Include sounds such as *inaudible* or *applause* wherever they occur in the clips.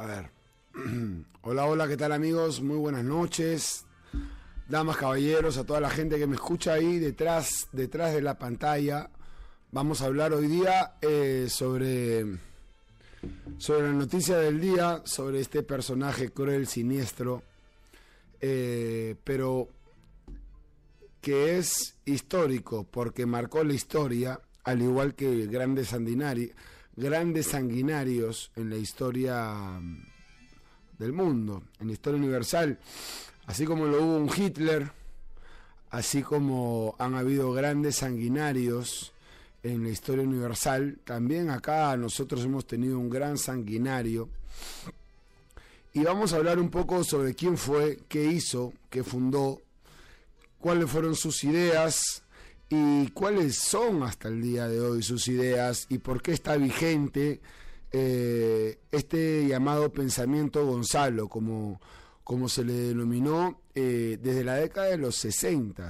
A ver. *clears throat* Hola, hola, ¿qué tal amigos? Muy buenas noches. Damas, caballeros, a toda la gente que me escucha ahí detrás, detrás de la pantalla. Vamos a hablar hoy día eh, sobre, sobre la noticia del día, sobre este personaje cruel, siniestro, eh, pero que es histórico porque marcó la historia, al igual que grandes sanguinarios, grandes sanguinarios en la historia del mundo, en la historia universal, así como lo hubo un Hitler, así como han habido grandes sanguinarios en la historia universal, también acá nosotros hemos tenido un gran sanguinario. Y vamos a hablar un poco sobre quién fue, qué hizo, qué fundó, cuáles fueron sus ideas y cuáles son hasta el día de hoy sus ideas y por qué está vigente eh, este llamado pensamiento Gonzalo, como, como se le denominó eh, desde la década de los 60,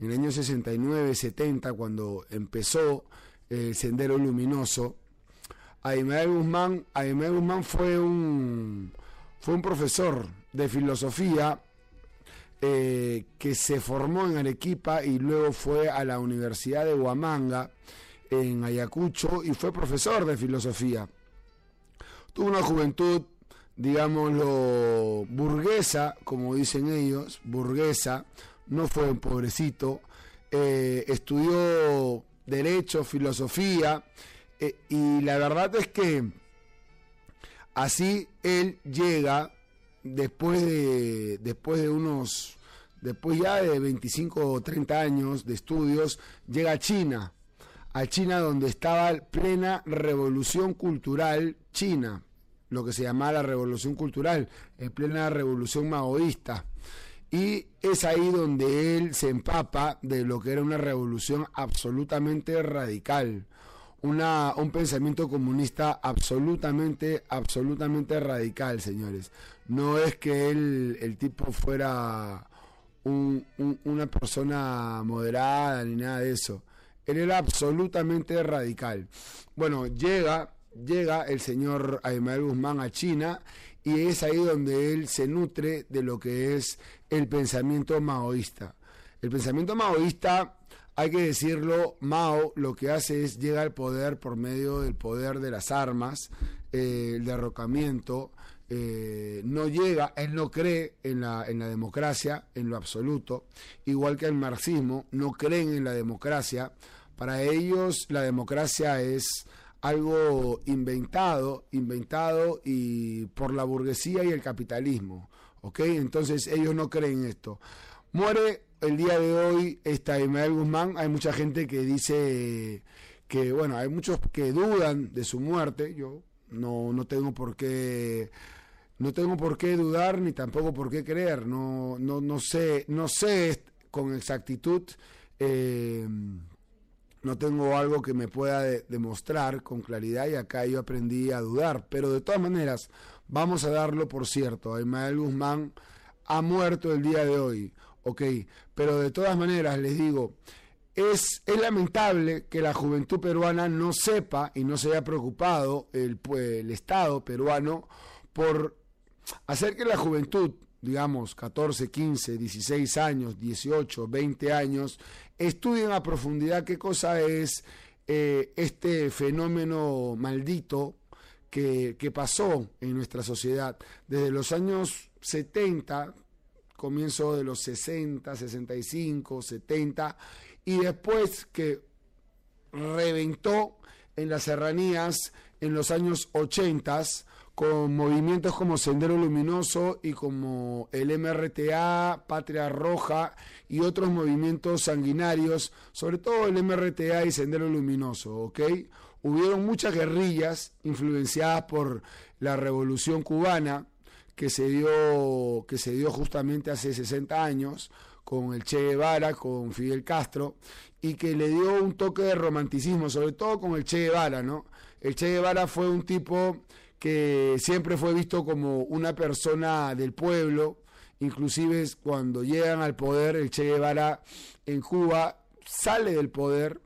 en el año 69, 70, cuando empezó el Sendero Luminoso. Aymar Guzmán, Guzmán fue un, fue un profesor de filosofía eh, que se formó en Arequipa y luego fue a la Universidad de Huamanga en Ayacucho y fue profesor de filosofía. Tuvo una juventud, digámoslo, burguesa, como dicen ellos, burguesa, no fue un pobrecito, eh, estudió derecho, filosofía, eh, y la verdad es que así él llega después de, después de unos, después ya de 25 o 30 años de estudios, llega a China, a China donde estaba plena revolución cultural china, lo que se llamaba la revolución cultural, en plena revolución maoísta. Y es ahí donde él se empapa de lo que era una revolución absolutamente radical una, un pensamiento comunista absolutamente, absolutamente radical, señores. No es que él, el tipo fuera una persona moderada ni nada de eso. Él era absolutamente radical. Bueno, llega, llega el señor Aymael Guzmán a China y es ahí donde él se nutre de lo que es el pensamiento maoísta. El pensamiento maoísta hay que decirlo, Mao lo que hace es llegar al poder por medio del poder de las armas, eh, el derrocamiento, eh, no llega, él no cree en la, en la democracia en lo absoluto, igual que el marxismo, no creen en la democracia, para ellos la democracia es algo inventado, inventado y por la burguesía y el capitalismo, ¿ok? Entonces ellos no creen esto. Muere el día de hoy está Ismael Guzmán. Hay mucha gente que dice que, bueno, hay muchos que dudan de su muerte. Yo no, no tengo por qué. No tengo por qué dudar ni tampoco por qué creer. No, no, no sé, no sé con exactitud. Eh, no tengo algo que me pueda demostrar con claridad y acá yo aprendí a dudar. Pero de todas maneras, vamos a darlo por cierto. Ismael Guzmán ha muerto el día de hoy. Ok, pero de todas maneras les digo, es, es, lamentable que la juventud peruana no sepa y no se haya preocupado el, el Estado peruano por hacer que la juventud, digamos 14, 15, 16 años, 18, 20 años, estudien a profundidad qué cosa es eh, este fenómeno maldito que, que pasó en nuestra sociedad. Desde los años 70, comienzo de los 60, 65, 70, y después que reventó en las serranías en los años 80 con movimientos como Sendero Luminoso y como el MRTA, Patria Roja y otros movimientos sanguinarios, sobre todo el MRTA y Sendero Luminoso, ¿ok? Hubieron muchas guerrillas influenciadas por la Revolución Cubana, que se dio, que se dio justamente hace 60 años con el Che Guevara, con Fidel Castro, y que le dio un toque de romanticismo, sobre todo con el Che Guevara, ¿no? El Che Guevara fue un tipo que siempre fue visto como una persona del pueblo, inclusive cuando llegan al poder, el Che Guevara en Cuba sale del poder,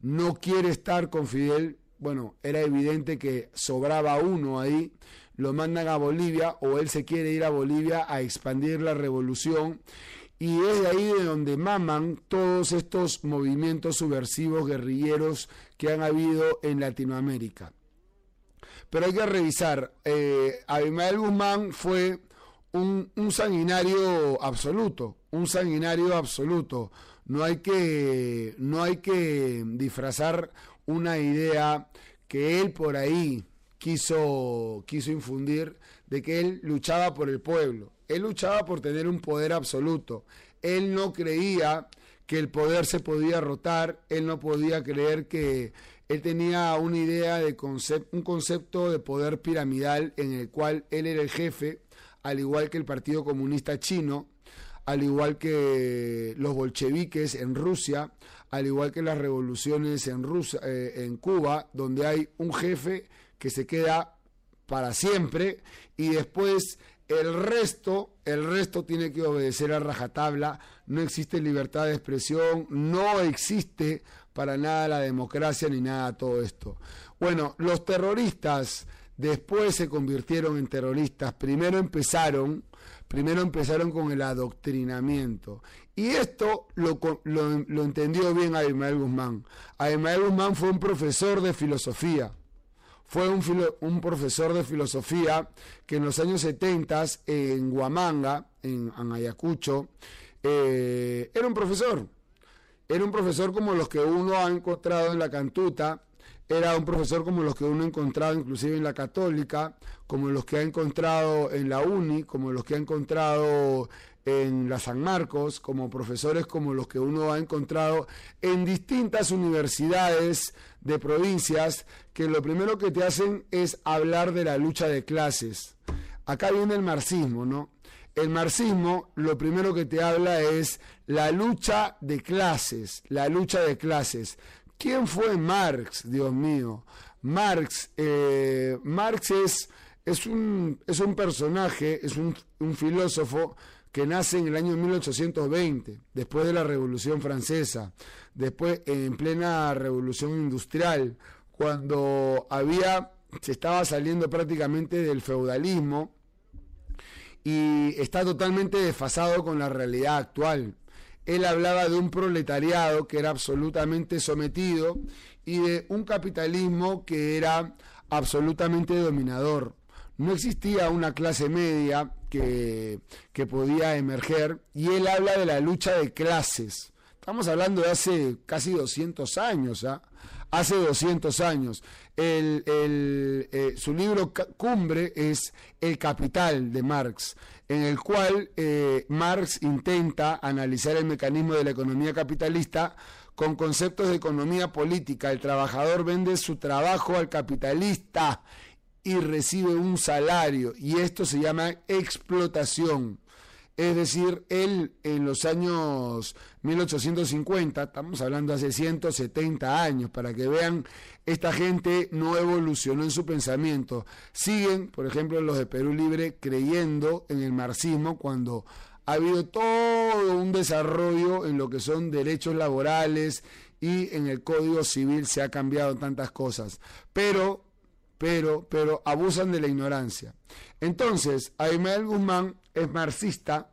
no quiere estar con Fidel, bueno, era evidente que sobraba uno ahí, lo mandan a Bolivia o él se quiere ir a Bolivia a expandir la revolución y es de ahí de donde maman todos estos movimientos subversivos guerrilleros que han habido en Latinoamérica. Pero hay que revisar, eh, Abimael Guzmán fue un, un sanguinario absoluto, un sanguinario absoluto. No hay que, no hay que disfrazar una idea que él por ahí quiso, quiso infundir de que él luchaba por el pueblo. Él luchaba por tener un poder absoluto. Él no creía que el poder se podía rotar, él no podía creer que él tenía una idea de un concepto de poder piramidal en el cual él era el jefe, al igual que el Partido Comunista Chino, al igual que los bolcheviques en Rusia, al igual que las revoluciones en, Rusia, eh, en Cuba, donde hay un jefe que se queda para siempre y después el resto, el resto tiene que obedecer a rajatabla, no existe libertad de expresión, no existe para nada la democracia ni nada todo esto. Bueno, los terroristas después se convirtieron en terroristas, primero empezaron primero empezaron con el adoctrinamiento. Y esto lo, lo, entendió bien Abimael Guzmán. Abimael Guzmán fue un profesor de filosofía. Fue un, un, profesor de filosofía que en los años 70 en Huamanga, en, Ayacucho, eh, era un profesor. Era un profesor como los que uno ha encontrado en la cantuta, era un profesor como los que uno ha encontrado inclusive en la católica, como los que ha encontrado en la UNI, como los que ha encontrado en la San Marcos, como profesores como los que uno ha encontrado en distintas universidades de provincias, que lo primero que te hacen es hablar de la lucha de clases. Acá viene el marxismo, ¿no? El marxismo lo primero que te habla es la lucha de clases, la lucha de clases. ¿Quién fue Marx, Dios mío? Marx, eh, Marx es, es, un, es un personaje, es un, un filósofo que nace en el año 1820, después de la Revolución Francesa, después en plena Revolución Industrial, cuando había, se estaba saliendo prácticamente del feudalismo y está totalmente desfasado con la realidad actual él hablaba de un proletariado que era absolutamente sometido y de un capitalismo que era absolutamente dominador. No existía una clase media que, que podía emerger y él habla de la lucha de clases. Estamos hablando de hace casi 200 años, ¿ah? hace 200 años. El, eh, su libro cumbre es El Capital de Marx, en el cual eh, Marx intenta analizar el mecanismo de la economía capitalista con conceptos de economía política. El trabajador vende su trabajo al capitalista y recibe un salario, y esto se llama explotación. Es decir, él en los años 1850, estamos hablando hace 170 años, para que vean, esta gente no evolucionó en su pensamiento. Siguen, por ejemplo, los de Perú Libre creyendo en el marxismo cuando ha habido todo un desarrollo en lo que son derechos laborales y en el Código Civil se ha cambiado tantas cosas. Pero, pero, pero abusan de la ignorancia. Entonces, Aymel Guzmán es marxista,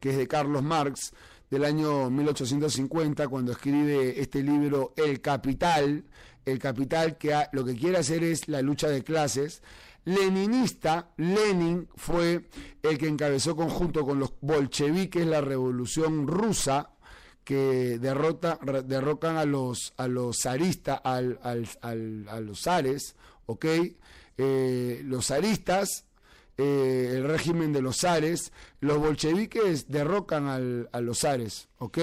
que es de Carlos Marx, del año 1850, cuando escribe este libro El Capital, el Capital que lo que quiere hacer es la lucha de clases. Leninista, Lenin fue el que encabezó conjunto con los bolcheviques la revolución rusa, que derrota, derrocan a los, a los zaristas, al, a los zares. Eh, los zaristas eh, el régimen de los zares, los bolcheviques derrocan al, a los zares, ¿ok?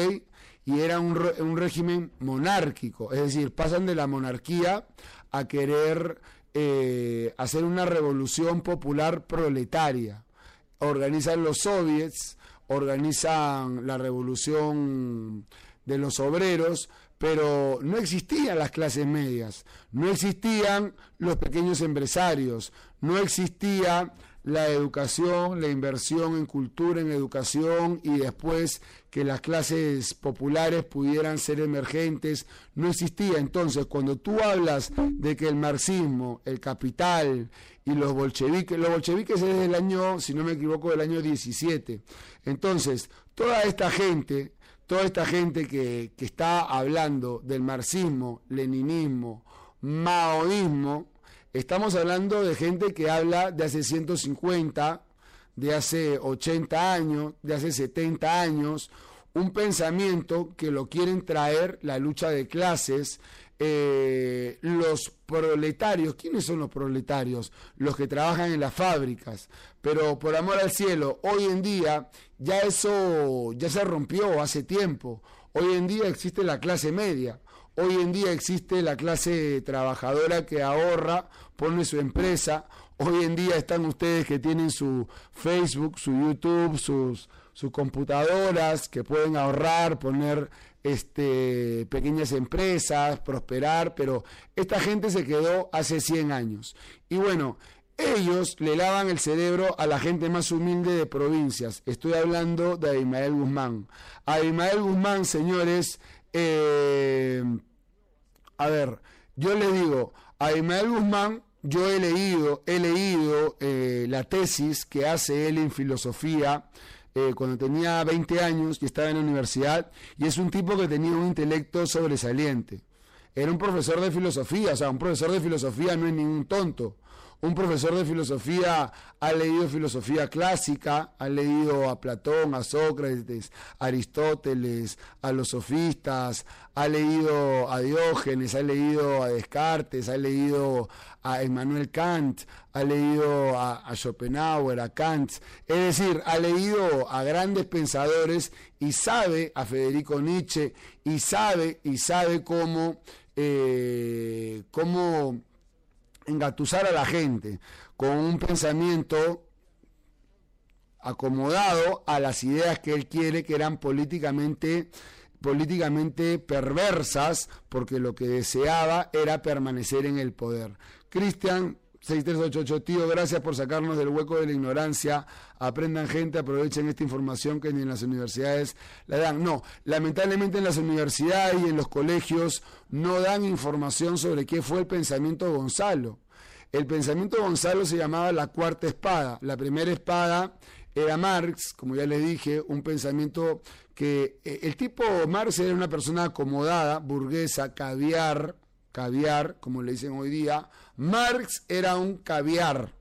Y era un, un, régimen monárquico, es decir, pasan de la monarquía a querer eh, hacer una revolución popular proletaria. Organizan los soviets, organizan la revolución de los obreros, pero no existían las clases medias, no existían los pequeños empresarios, no existía la educación, la inversión en cultura, en educación y después que las clases populares pudieran ser emergentes, no existía. Entonces, cuando tú hablas de que el marxismo, el capital y los bolcheviques, los bolcheviques es del año, si no me equivoco, del año 17. Entonces, toda esta gente, toda esta gente que, que está hablando del marxismo, leninismo, maoísmo, Estamos hablando de gente que habla de hace 150, de hace 80 años, de hace 70 años, un pensamiento que lo quieren traer la lucha de clases, eh, los proletarios, ¿quiénes son los proletarios? Los que trabajan en las fábricas. Pero por amor al cielo, hoy en día ya eso ya se rompió hace tiempo. Hoy en día existe la clase media. Hoy en día existe la clase trabajadora que ahorra, pone su empresa. Hoy en día están ustedes que tienen su Facebook, su YouTube, sus, computadoras, que pueden ahorrar, poner este, pequeñas empresas, prosperar, pero esta gente se quedó hace 100 años. Y bueno, ellos le lavan el cerebro a la gente más humilde de provincias. Estoy hablando de Abimael Guzmán. Abimael Guzmán, señores, eh, a ver, yo le digo, a Ismael Guzmán, yo he leído, he leído eh, la tesis que hace él en filosofía eh, cuando tenía 20 años y estaba en la universidad, y es un tipo que tenía un intelecto sobresaliente. Era un profesor de filosofía, o sea, un profesor de filosofía no es ningún tonto. Un profesor de filosofía ha leído filosofía clásica, ha leído a Platón, a Sócrates, a Aristóteles, a los sofistas, ha leído a Diógenes, ha leído a Descartes, ha leído a Emmanuel Kant, ha leído a, Schopenhauer, a Kant, es decir, ha leído a grandes pensadores y sabe a Federico Nietzsche y sabe y sabe cómo, eh, cómo engatusar a la gente con un pensamiento acomodado a las ideas que él quiere que eran políticamente políticamente perversas porque lo que deseaba era permanecer en el poder. Cristian 6388, tío, gracias por sacarnos del hueco de la ignorancia. Aprendan gente, aprovechen esta información que ni en las universidades la dan. No, lamentablemente en las universidades y en los colegios no dan información sobre qué fue el pensamiento Gonzalo. El pensamiento de Gonzalo se llamaba la cuarta espada. La primera espada era Marx, como ya les dije, un pensamiento que eh, el tipo Marx era una persona acomodada, burguesa, caviar, caviar, como le dicen hoy día, Marx era un caviar,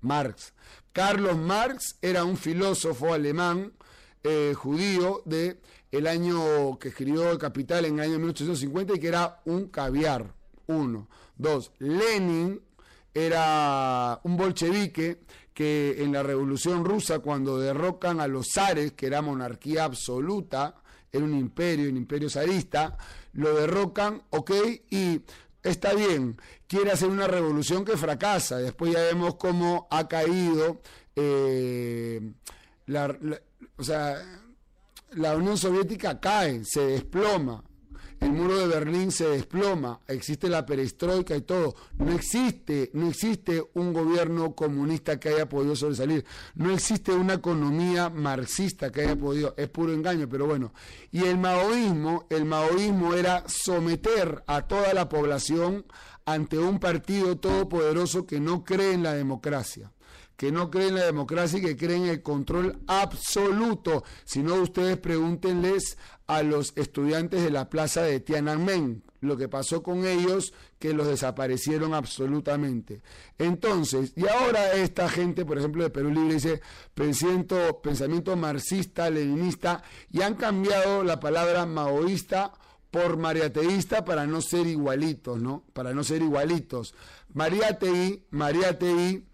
Marx. Carlos Marx era un filósofo alemán eh, judío de el año que escribió el Capital en el año 1850 y que era un caviar. Uno. Dos. Lenin era un bolchevique que en la Revolución Rusa, cuando derrocan a los zares, que era monarquía absoluta, era un imperio, un imperio zarista, lo derrocan, ok, y está bien, quiere hacer una revolución que fracasa. Después ya vemos cómo ha caído eh, la, o sea, la Unión Soviética cae, se desploma. El muro de Berlín se desploma, existe la perestroika y todo. No existe, no existe un gobierno comunista que haya podido sobresalir. No existe una economía marxista que haya podido, es puro engaño, pero bueno. Y el maoísmo, el maoísmo era someter a toda la población ante un partido todopoderoso que no cree en la democracia que no cree en la democracia y que cree en el control absoluto. Si no, ustedes pregúntenles a los estudiantes de la plaza de Tiananmen, lo que pasó con ellos, que los desaparecieron absolutamente. Entonces, y ahora esta gente, por ejemplo, de Perú Libre dice pensamiento, pensamiento marxista, leninista, y han cambiado la palabra maoísta por mariateísta para no ser igualitos, ¿no? Para no ser igualitos. Mariateí, Mariateí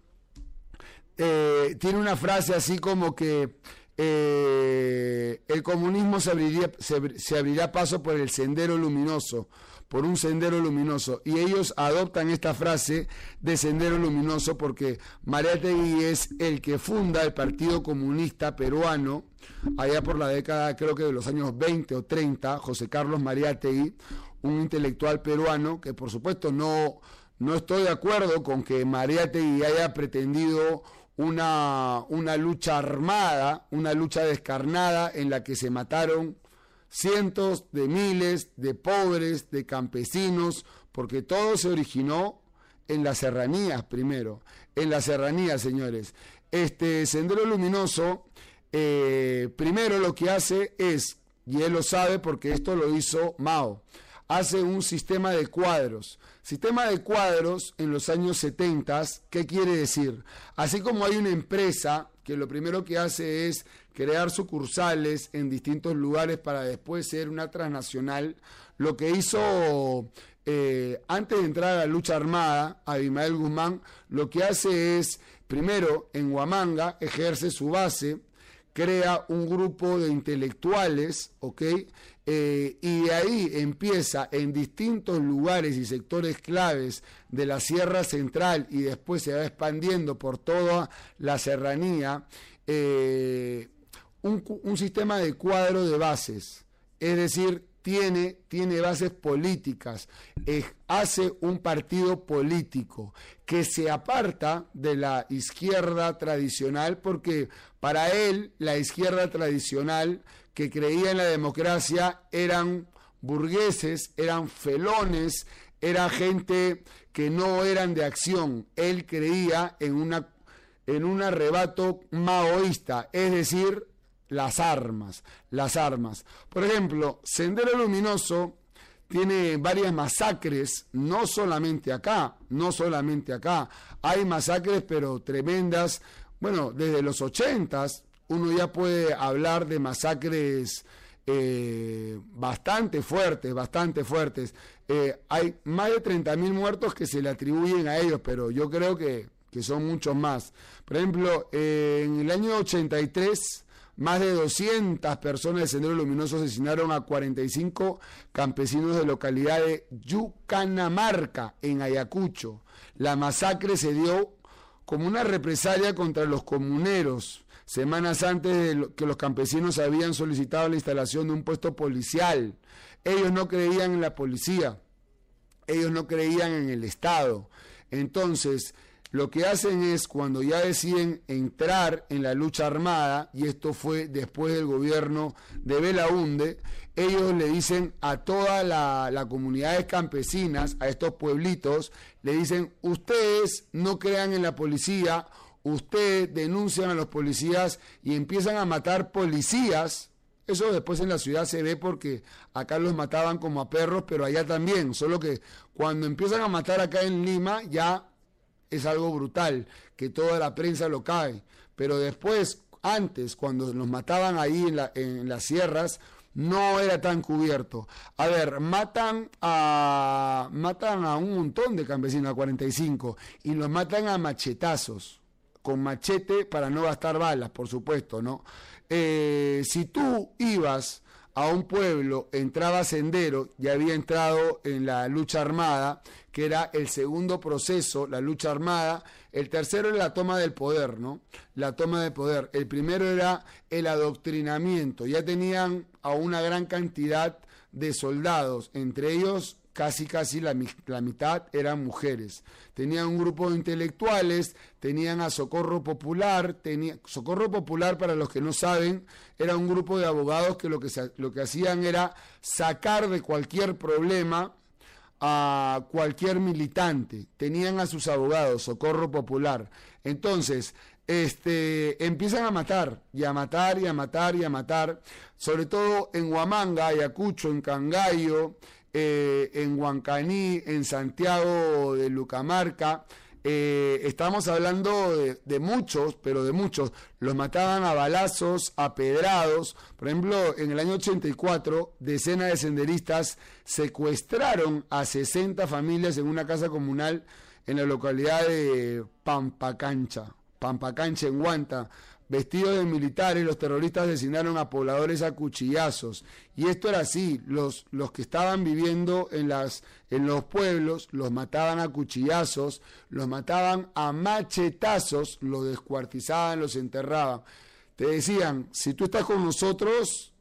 eh, tiene una frase así como que eh, el comunismo se, se, abrirá paso por el sendero luminoso, por un sendero luminoso. Y ellos adoptan esta frase de sendero luminoso porque Mariategui es el que funda el Partido Comunista Peruano, allá por la década creo que de los años 20 o 30, José Carlos Mariategui, un intelectual peruano que por supuesto no, no estoy de acuerdo con que Mariategui haya pretendido una, una lucha armada, una lucha descarnada en la que se mataron cientos de miles de pobres, de campesinos, porque todo se originó en las serranías primero, en las serranías, señores. Este Sendero Luminoso, eh, primero lo que hace es, y él lo sabe porque esto lo hizo Mao, hace un sistema de cuadros. Sistema de cuadros en los años 70, ¿qué quiere decir? Así como hay una empresa que lo primero que hace es crear sucursales en distintos lugares para después ser una transnacional, lo que hizo eh, antes de entrar a la lucha armada, Abimael Guzmán, lo que hace es, primero, en Huamanga, ejerce su base, crea un grupo de intelectuales, ¿ok? Eh, y de ahí empieza en distintos lugares y sectores claves de la Sierra Central y después se va expandiendo por toda la serranía, eh, un, un sistema de cuadro de bases, es decir, tiene, tiene bases políticas, hace un partido político que se aparta de la izquierda tradicional porque para él la izquierda tradicional que creía en la democracia eran burgueses, eran felones, era gente que no eran de acción. Él creía en, una, en un arrebato maoísta, es decir, las armas, las armas. Por ejemplo, Sendero Luminoso tiene varias masacres, no solamente acá, no solamente acá. Hay masacres, pero tremendas. Bueno, desde los ochentas uno ya puede hablar de masacres eh, bastante fuertes, bastante fuertes. Eh, hay más de 30.000 muertos que se le atribuyen a ellos, pero yo creo que, que son muchos más. Por ejemplo, en el año 83 más de 200 personas de Sendero Luminoso asesinaron a 45 campesinos de localidad de Yucanamarca, en Ayacucho. La masacre se dio como una represalia contra los comuneros, semanas antes de que los campesinos habían solicitado la instalación de un puesto policial. Ellos no creían en la policía, ellos no creían en el Estado. Entonces, lo que hacen es cuando ya deciden entrar en la lucha armada, y esto fue después del gobierno de Belaunde, ellos le dicen a toda la, la comunidad campesinas, a estos pueblitos, le dicen, ustedes no crean en la policía, ustedes denuncian a los policías y empiezan a matar policías. Eso después en la ciudad se ve porque acá los mataban como a perros, pero allá también. Solo que cuando empiezan a matar acá en Lima, ya es algo brutal, que toda la prensa lo cae. Pero después, antes, cuando nos mataban ahí en, la, en las sierras, no era tan cubierto. A ver, matan a, matan a un montón de campesinos, a 45, y los matan a machetazos, con machete para no gastar balas, por supuesto, ¿no? Eh, si tú ibas a un pueblo, entraba sendero, ya había entrado en la lucha armada, que era el segundo proceso, la lucha armada. El tercero era la toma del poder, ¿no? La toma de poder. El primero era el adoctrinamiento. Ya tenían a una gran cantidad de soldados, entre ellos casi casi la, mitad eran mujeres. Tenían un grupo de intelectuales, tenían a Socorro Popular, tenía, Socorro Popular para los que no saben, era un grupo de abogados que lo que, lo que hacían era sacar de cualquier problema a cualquier militante, tenían a sus abogados, Socorro Popular. Entonces, este, empiezan a matar, y a matar, y a matar, y a matar, sobre todo en Huamanga, Ayacucho, en Cangallo, eh, en Huancaní, en Santiago de Lucamarca. Eh, estamos hablando de, muchos, pero de muchos. Los mataban a balazos, a pedrados. Por ejemplo, en el año 84, decenas de senderistas secuestraron a 60 familias en una casa comunal en la localidad de Pampacancha, Pampacancha en Guanta. Vestidos de militares, los terroristas asesinaron a pobladores a cuchillazos. Y esto era así, los, los que estaban viviendo en, las, en los pueblos los mataban a cuchillazos, los mataban a machetazos, los descuartizaban, los enterraban. Te decían, si tú estás con nosotros,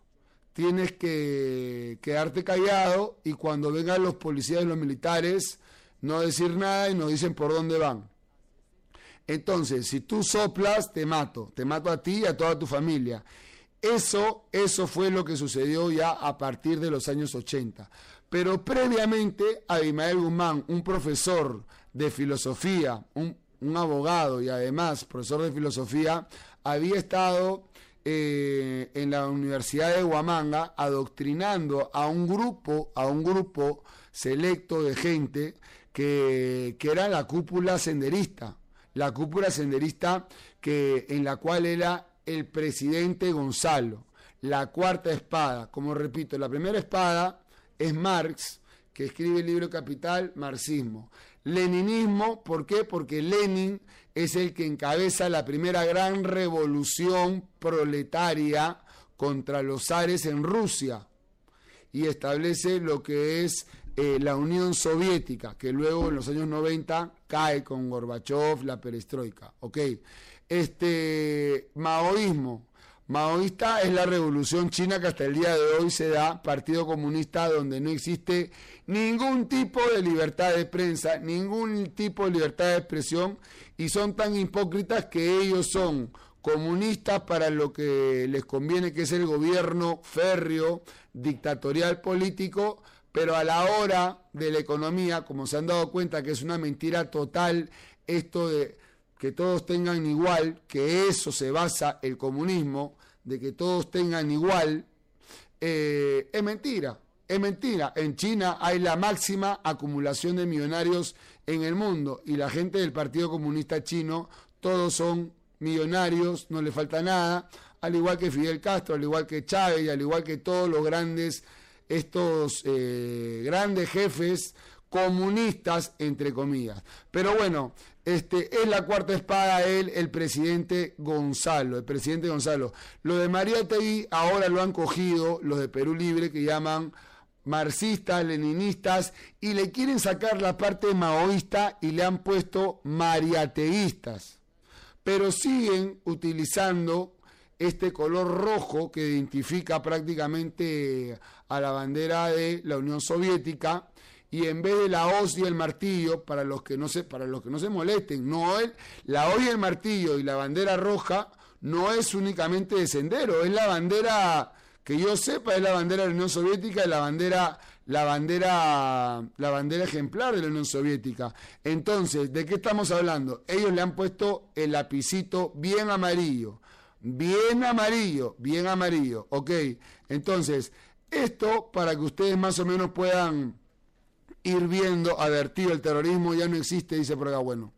tienes que quedarte callado y cuando vengan los policías y los militares, no decir nada y nos dicen por dónde van. Entonces, si tú soplas, te mato, te mato a ti y a toda tu familia. Eso, eso fue lo que sucedió ya a partir de los años 80. Pero previamente, Abimael Guzmán, un profesor de filosofía, un, abogado y además profesor de filosofía, había estado eh, en la Universidad de Huamanga adoctrinando a un grupo, a un grupo selecto de gente que, que era la cúpula senderista, la cúpula senderista que, en la cual era el presidente Gonzalo, la cuarta espada. Como repito, la primera espada es Marx, que escribe el libro Capital, marxismo. Leninismo, ¿por qué? Porque Lenin es el que encabeza la primera gran revolución proletaria contra los zares en Rusia y establece lo que es eh, la Unión Soviética, que luego en los años 90 cae con Gorbachev, la perestroika. ¿ok? Este maoísmo. Maoísta es la revolución china que hasta el día de hoy se da, Partido Comunista, donde no existe ningún tipo de libertad de prensa, ningún tipo de libertad de expresión, y son tan hipócritas que ellos son comunistas para lo que les conviene, que es el gobierno férreo, dictatorial político, pero a la hora de la economía, como se han dado cuenta que es una mentira total esto de que todos tengan igual, que eso se basa el comunismo, de que todos tengan igual, eh, es mentira, es mentira. En China hay la máxima acumulación de millonarios en el mundo y la gente del Partido Comunista Chino, todos son millonarios, no le falta nada, al igual que Fidel Castro, al igual que Chávez al igual que todos los grandes, estos eh, grandes jefes comunistas, entre comillas. Pero bueno, este, es la cuarta espada él, el presidente Gonzalo, el presidente Gonzalo. Lo de María Tegui ahora lo han cogido los de Perú Libre que llaman marxistas, leninistas y le quieren sacar la parte maoísta y le han puesto mariateístas. Pero siguen utilizando este color rojo que identifica prácticamente a la bandera de la Unión Soviética y en vez de la hoz y el martillo, para los que no se, para los que no se molesten, no es, la hoz y el martillo y la bandera roja no es únicamente de sendero, es la bandera, que yo sepa, es la bandera de la Unión Soviética y la bandera, la bandera, la bandera ejemplar de la Unión Soviética. Entonces, ¿de qué estamos hablando? Ellos le han puesto el lapicito bien amarillo, bien amarillo, bien amarillo, ok. Entonces, esto para que ustedes más o menos puedan ir viendo, advertido, el terrorismo ya no existe, dice por acá, bueno,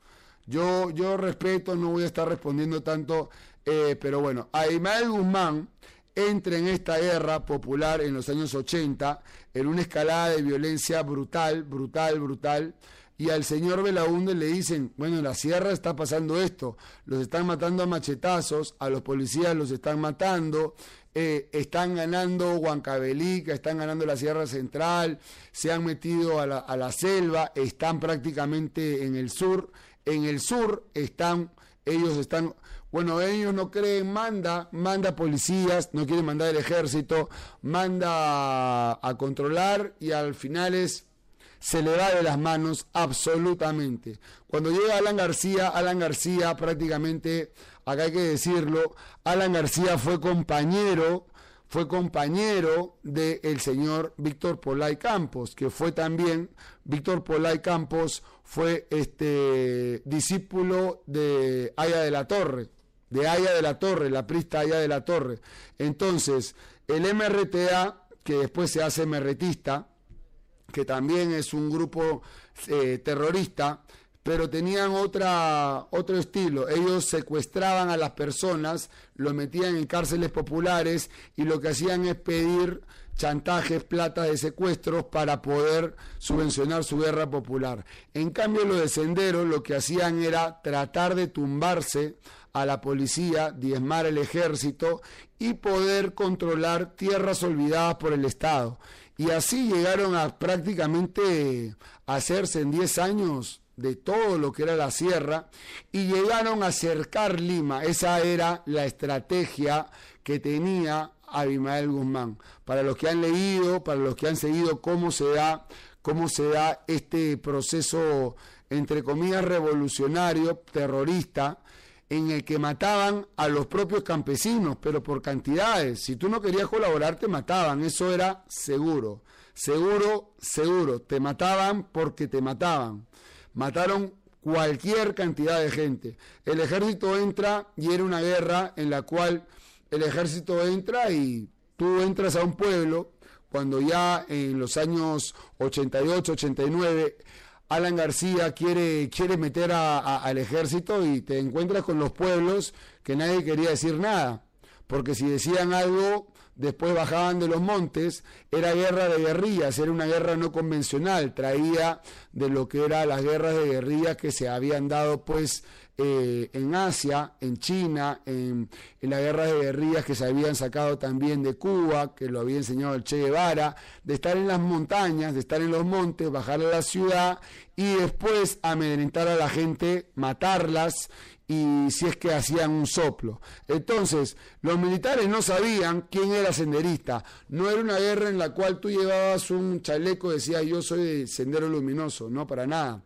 yo, yo respeto, no voy a estar respondiendo tanto, eh, pero bueno, Aimael Guzmán entra en esta guerra popular en los años 80 en una escalada de violencia brutal, brutal, brutal, y al señor Belaúnde le dicen, bueno, en la sierra está pasando esto, los están matando a machetazos, a los policías los están matando, eh, están ganando Huancavelica, están ganando la Sierra Central, se han metido a la, a selva, están prácticamente en el sur. En el sur están, ellos están, bueno, ellos no creen, manda, manda policías, no quieren mandar el ejército, manda a, controlar y al final es se le va de las manos absolutamente. Cuando llega Alan García, Alan García prácticamente acá hay que decirlo, Alan García fue compañero, fue compañero del señor Víctor Polay Campos, que fue también, Víctor Polay Campos fue este discípulo de Aya de la Torre, de Aya de la Torre, la prista Aya de la Torre. Entonces, el MRTA, que después se hace MRTista, que también es un grupo eh, terrorista, pero tenían otra, otro estilo. Ellos secuestraban a las personas, los metían en cárceles populares y lo que hacían es pedir chantajes, plata de secuestros para poder subvencionar su guerra popular. En cambio, los de Sendero lo que hacían era tratar de tumbarse a la policía, diezmar el ejército y poder controlar tierras olvidadas por el Estado. Y así llegaron a prácticamente hacerse en 10 años de todo lo que era la sierra y llegaron a cercar Lima. Esa era la estrategia que tenía Abimael Guzmán. Para los que han leído, para los que han seguido cómo se da, cómo se da este proceso, entre comillas, revolucionario, terrorista, en el que mataban a los propios campesinos, pero por cantidades. Si tú no querías colaborar, te mataban, eso era seguro. Seguro, seguro, te mataban porque te mataban. Mataron cualquier cantidad de gente. El ejército entra y era una guerra en la cual el ejército entra y tú entras a un pueblo cuando ya en los años 88, 89 Alan García quiere, quiere meter al ejército y te encuentras con los pueblos que nadie quería decir nada, porque si decían algo, después bajaban de los montes, era guerra de guerrillas, era una guerra no convencional, traía de lo que eran las guerras de guerrillas que se habían dado pues eh, en Asia, en China, en, en las guerras de guerrillas que se habían sacado también de Cuba, que lo había enseñado el Che Guevara, de estar en las montañas, de estar en los montes, bajar a la ciudad y después amedrentar a la gente, matarlas y si es que hacían un soplo. Entonces, los militares no sabían quién era senderista. No era una guerra en la cual tú llevabas un chaleco y decías yo soy de sendero luminoso, no para nada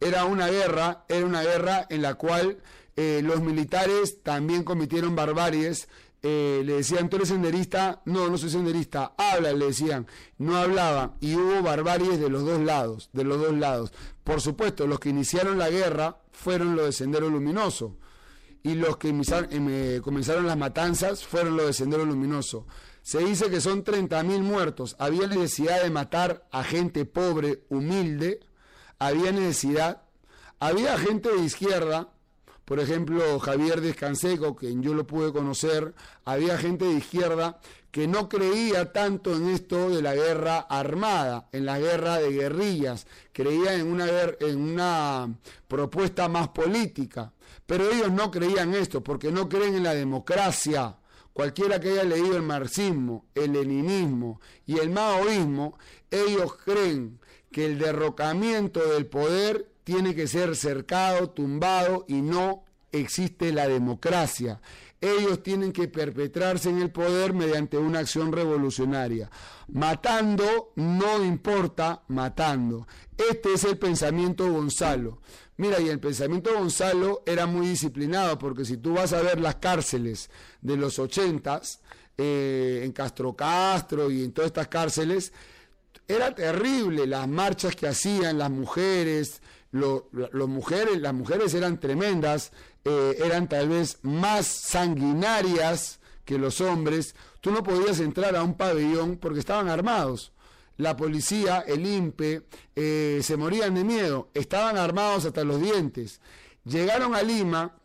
era una guerra, era una guerra en la cual eh, los militares también cometieron barbaries. Eh, le decían, tú eres senderista, no, no soy senderista, habla, le decían, no hablaba, y hubo barbaries de los dos lados, de los dos lados. Por supuesto, los que iniciaron la guerra fueron los de Sendero Luminoso, y los que eh, comenzaron las matanzas fueron los de Sendero Luminoso. Se dice que son 30.000 muertos, había necesidad de matar a gente pobre, humilde, había necesidad, había gente de izquierda, por ejemplo Javier Descanseco, quien yo lo pude conocer, había gente de izquierda que no creía tanto en esto de la guerra armada, en la guerra de guerrillas, creía en una, en una propuesta más política, pero ellos no creían esto porque no creen en la democracia. Cualquiera que haya leído el marxismo, el leninismo y el maoísmo, ellos creen que el derrocamiento del poder tiene que ser cercado, tumbado y no existe la democracia. Ellos tienen que perpetrarse en el poder mediante una acción revolucionaria. Matando no importa, matando. Este es el pensamiento Gonzalo. Mira, y el pensamiento Gonzalo era muy disciplinado, porque si tú vas a ver las cárceles de los ochentas, eh, en Castro Castro y en todas estas cárceles, era terrible las marchas que hacían las mujeres, mujeres las mujeres eran tremendas, eh, eran tal vez más sanguinarias que los hombres. Tú no podías entrar a un pabellón porque estaban armados. La policía, el INPE, eh, se morían de miedo, estaban armados hasta los dientes. Llegaron a Lima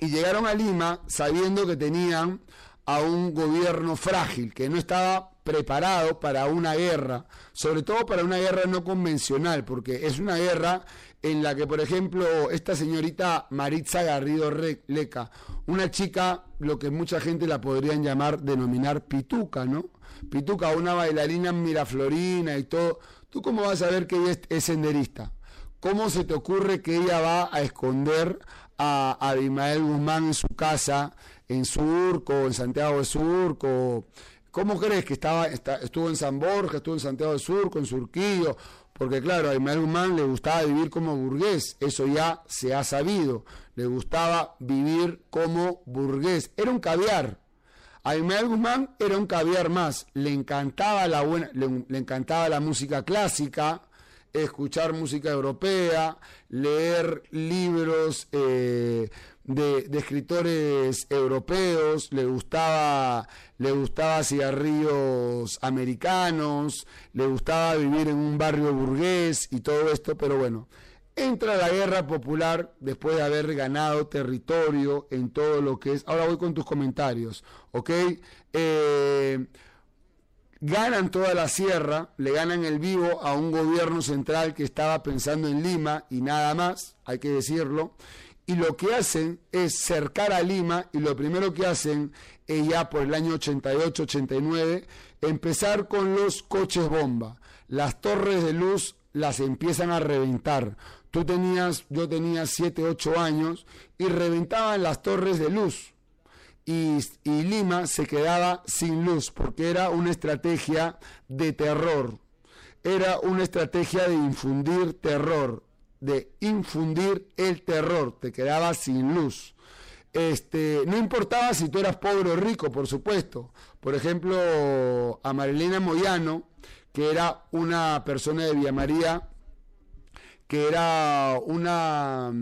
y llegaron a Lima sabiendo que tenían a un gobierno frágil, que no estaba preparado para una guerra, sobre todo para una guerra no convencional, porque es una guerra en la que, por ejemplo, esta señorita Maritza Garrido Leca, una chica, lo que mucha gente la podrían llamar, denominar pituca, ¿no? Pituca, una bailarina miraflorina y todo. ¿Tú cómo vas a ver que ella es, senderista? ¿Cómo se te ocurre que ella va a esconder a Abimael Guzmán en su casa, en Surco, en Santiago de Surco? ¿Cómo crees que estaba, estuvo en San Borja, estuvo en Santiago del Surco, en Surquillo? Porque claro, a Ismael Guzmán le gustaba vivir como burgués, eso ya se ha sabido. Le gustaba vivir como burgués. Era un caviar. A Ismael Guzmán era un caviar más. Le encantaba la buena, le, encantaba la música clásica, escuchar música europea, leer libros eh, de, escritores europeos, le gustaba, le gustaba cigarrillos americanos, le gustaba vivir en un barrio burgués y todo esto, pero bueno, entra la guerra popular después de haber ganado territorio en todo lo que es. Ahora voy con tus comentarios, ¿ok? Eh, ganan toda la sierra, le ganan el vivo a un gobierno central que estaba pensando en Lima y nada más, hay que decirlo y lo que hacen es cercar a Lima y lo primero que hacen es ya por el año 88-89 empezar con los coches bomba. Las torres de luz las empiezan a reventar. Tú tenías, yo tenía 7, 8 años y reventaban las torres de luz. Y, y Lima se quedaba sin luz porque era una estrategia de terror era una estrategia de infundir terror, de infundir el terror, te quedabas sin luz. Este, no importaba si tú eras pobre o rico, por supuesto. Por ejemplo, a Marilena Moyano, que era una persona de Villa María, que era una,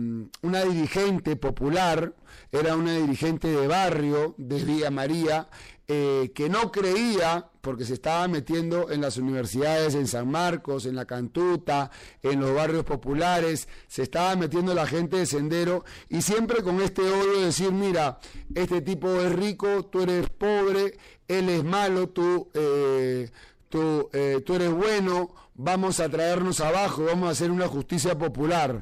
una dirigente popular, era una dirigente de barrio de Villa María, eh, que no creía, porque se estaba metiendo en las universidades, en San Marcos, en la Cantuta, en los barrios populares, se estaba metiendo la gente de sendero y siempre con este odio decir, mira, este tipo es rico, tú eres pobre, él es malo, tú, eh, tú, eh, tú eres bueno, vamos a traernos abajo, vamos a hacer una justicia popular.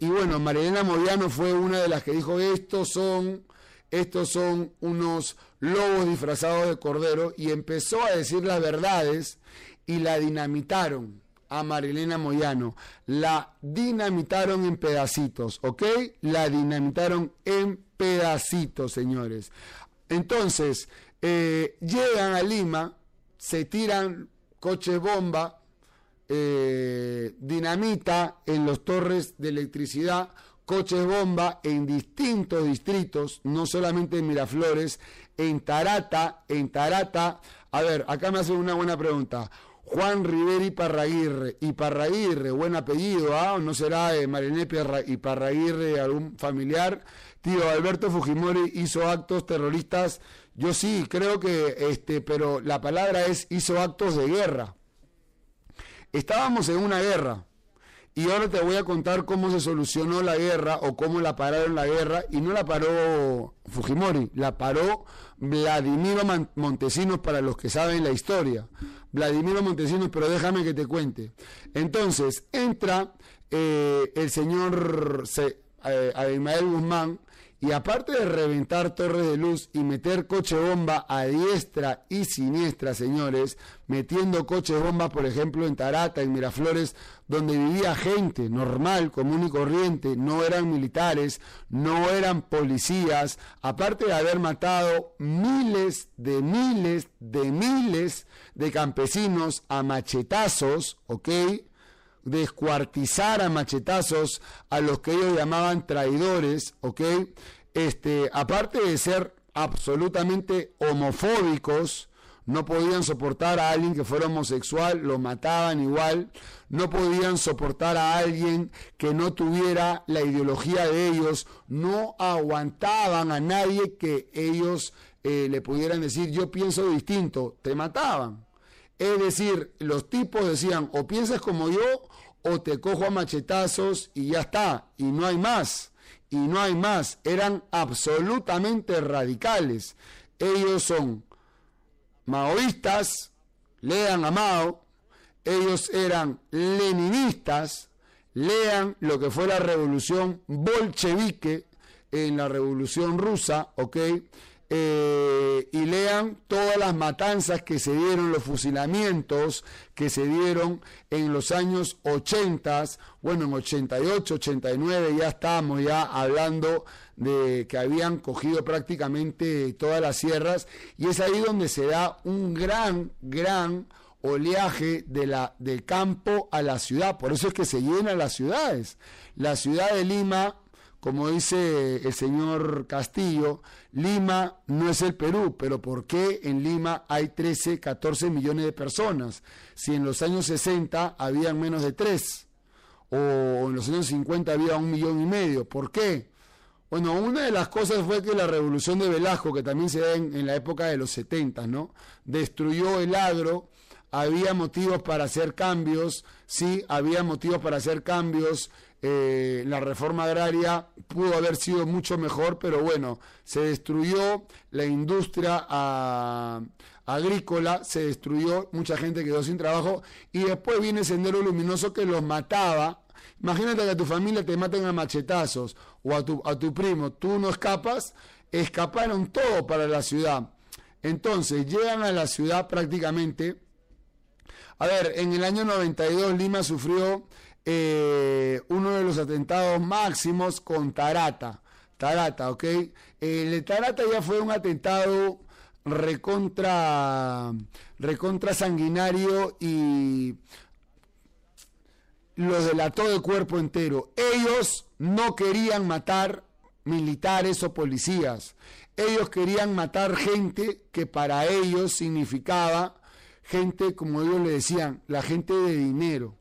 y bueno, Marilena Moviano fue una de las que dijo, estos son estos son unos lobos disfrazados de cordero y empezó a decir las verdades y la dinamitaron a Marilena Moyano. La dinamitaron en pedacitos, ¿ok? La dinamitaron en pedacitos, señores. Entonces, eh, llegan a Lima, se tiran coches bomba, eh, dinamita en los torres de electricidad, coches bomba en distintos distritos, no solamente en Miraflores, en Tarata, en Tarata. A ver, acá me hacen una buena pregunta. Juan Rivera y Parraguirre. Y Parraguirre, buen apellido, ¿ah? ¿No será eh, y Parraguirre algún familiar? Tío, Alberto Fujimori hizo actos terroristas. Yo sí, creo que, este, pero la palabra es hizo actos de guerra. Estábamos en una guerra y ahora te voy a contar cómo se solucionó la guerra o cómo la pararon la guerra. Y no la paró Fujimori, la paró Vladimiro Montesinos para los que saben la historia. Vladimiro Montesinos, pero déjame que te cuente. Entonces, entra eh, el señor eh, Guzmán y aparte de reventar torres de luz y meter coche bomba a diestra y siniestra, señores, metiendo coches bomba, por ejemplo, en Tarata, en Miraflores, donde vivía gente normal, común y corriente, no eran militares, no eran policías, aparte de haber matado miles de miles de miles de campesinos a machetazos, ¿ok? descuartizar a machetazos a los que ellos llamaban traidores, ¿ok? Este, aparte de ser absolutamente homofóbicos, no podían soportar a alguien que fuera homosexual, lo mataban igual, no podían soportar a alguien que no tuviera la ideología de ellos, no aguantaban a nadie que ellos eh, le pudieran decir yo pienso distinto, te mataban. Es decir, los tipos decían o piensas como yo o te cojo a machetazos y ya está, y no hay más, y no hay más. Eran absolutamente radicales. Ellos son maoístas, lean a Mao, ellos eran leninistas, lean lo que fue la revolución bolchevique en la revolución rusa, ¿ok? Eh, y lean todas las matanzas que se dieron, los fusilamientos que se dieron en los años 80, bueno, en 88, 89 ya estábamos ya hablando de que habían cogido prácticamente todas las sierras y es ahí donde se da un gran, gran oleaje de la, del campo a la ciudad, por eso es que se llenan las ciudades. La ciudad de Lima como dice el señor Castillo, Lima no es el Perú, pero ¿por qué en Lima hay 13, 14 millones de personas? Si en los años 60 habían menos de 3, o en los años 50 había un millón y medio, ¿por qué? Bueno, una de las cosas fue que la revolución de Velasco, que también se da en, en la época de los 70, ¿no? Destruyó el agro, había motivos para hacer cambios, sí, había motivos para hacer cambios, eh, la reforma agraria pudo haber sido mucho mejor, pero bueno, se destruyó la industria ah, agrícola, se destruyó, mucha gente quedó sin trabajo y después viene Sendero Luminoso que los mataba. Imagínate que a tu familia te maten a machetazos o a tu, a tu primo, tú no escapas, escaparon todo para la ciudad. Entonces llegan a la ciudad prácticamente. A ver, en el año 92 Lima sufrió eh, uno de los atentados máximos con Tarata. Tarata, ¿ok? El de Tarata ya fue un atentado recontra, recontra sanguinario y los delató de cuerpo entero. Ellos no querían matar militares o policías. Ellos querían matar gente que para ellos significaba gente, como ellos le decían, la gente de dinero,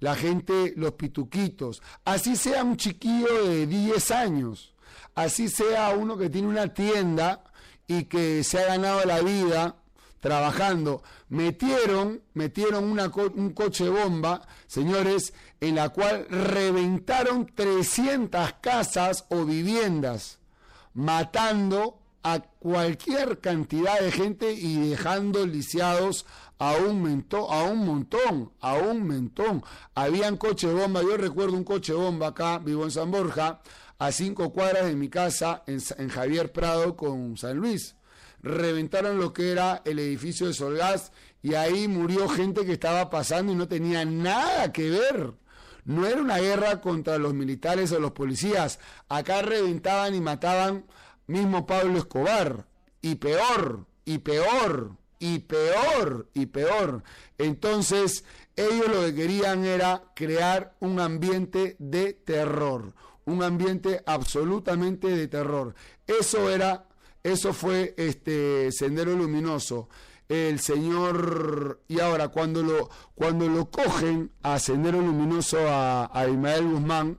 la gente, los pituquitos. Así sea un chiquillo de 10 años, así sea uno que tiene una tienda y que se ha ganado la vida trabajando. Metieron, metieron un coche bomba, señores, en la cual reventaron 300 casas o viviendas, matando a cualquier cantidad de gente y dejando lisiados a un, a un montón, a un montón. Habían coche bomba, yo recuerdo un coche bomba acá, vivo en San Borja, a cinco cuadras de mi casa, en, en Javier Prado con San Luis reventaron lo que era el edificio de Solgas y ahí murió gente que estaba pasando y no tenía nada que ver. No era una guerra contra los militares o los policías. Acá reventaban y mataban mismo Pablo Escobar. Y peor, y peor, y peor, y peor. Entonces, ellos lo que querían era crear un ambiente de terror. Un ambiente absolutamente de terror. Eso era eso fue este Sendero Luminoso. El señor, y ahora cuando lo, cuando lo cogen a Sendero Luminoso a, a Ismael Guzmán,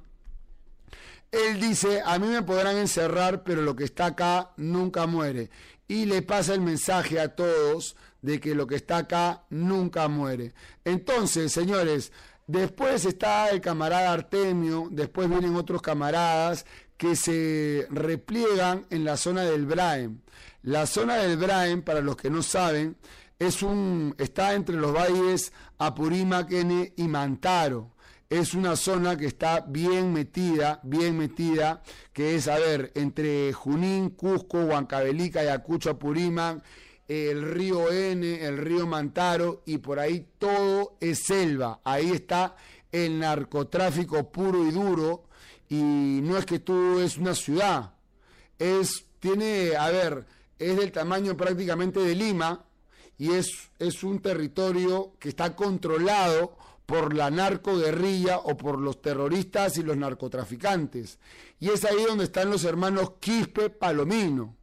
él dice, a mí me podrán encerrar, pero lo que está acá nunca muere. Y le pasa el mensaje a todos de que lo que está acá nunca muere. Entonces, señores, después está el camarada Artemio, después vienen otros camaradas que se repliegan en la zona del Braem. La zona del Braem, para los que no saben, es un, está entre los valles Apurímac y Mantaro. Es una zona que está bien metida, bien metida, que es, a ver, entre Junín, Cusco, Huancavelica, Ayacucho, Apurímac, el río N, el río Mantaro, y por ahí todo es selva. Ahí está el narcotráfico puro y duro y no es que tú es una ciudad, es, tiene, a ver, es del tamaño prácticamente de Lima y es, es un territorio que está controlado por la narcoguerrilla o por los terroristas y los narcotraficantes. Y es ahí donde están los hermanos Quispe Palomino.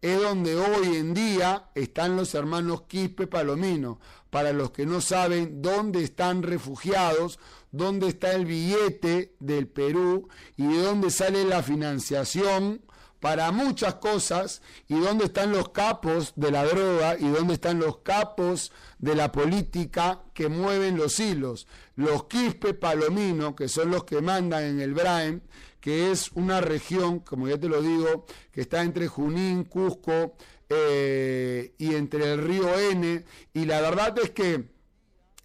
Es donde hoy en día están los hermanos Quispe Palomino. Para los que no saben dónde están refugiados, dónde está el billete del Perú y de dónde sale la financiación para muchas cosas y dónde están los capos de la droga y dónde están los capos de la política que mueven los hilos. Los Quispe Palomino, que son los que mandan en el Braem, que es una región, como ya te lo digo, que está entre Junín, Cusco eh, y entre el río N. Y la verdad es que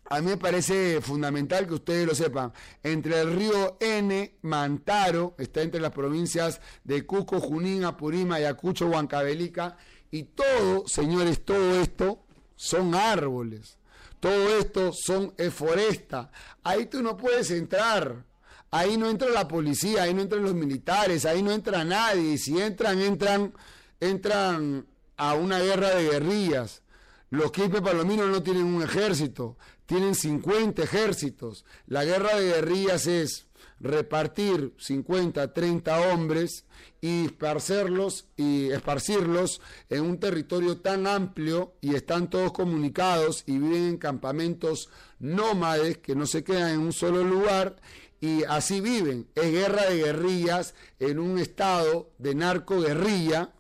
a mí me parece fundamental que ustedes lo sepan. Entre el río N, Mantaro, está entre las provincias de Cusco, Junín, Apurímac, Ayacucho, Huancavelica, y todo, señores, todo esto son árboles. Todo esto son es foresta. Ahí tú no puedes entrar. Ahí no entra la policía, ahí no entran los militares, ahí no entra nadie. Si entran, entran, entran a una guerra de guerrillas. Los Quispe Palominos no tienen un ejército, tienen 50 ejércitos. La guerra de guerrillas es repartir 50, 30 hombres y esparcerlos y esparcirlos en un territorio tan amplio y están todos comunicados y viven en campamentos nómades que no se quedan en un solo lugar y así viven. Es guerra de guerrillas en un estado de narco-guerrilla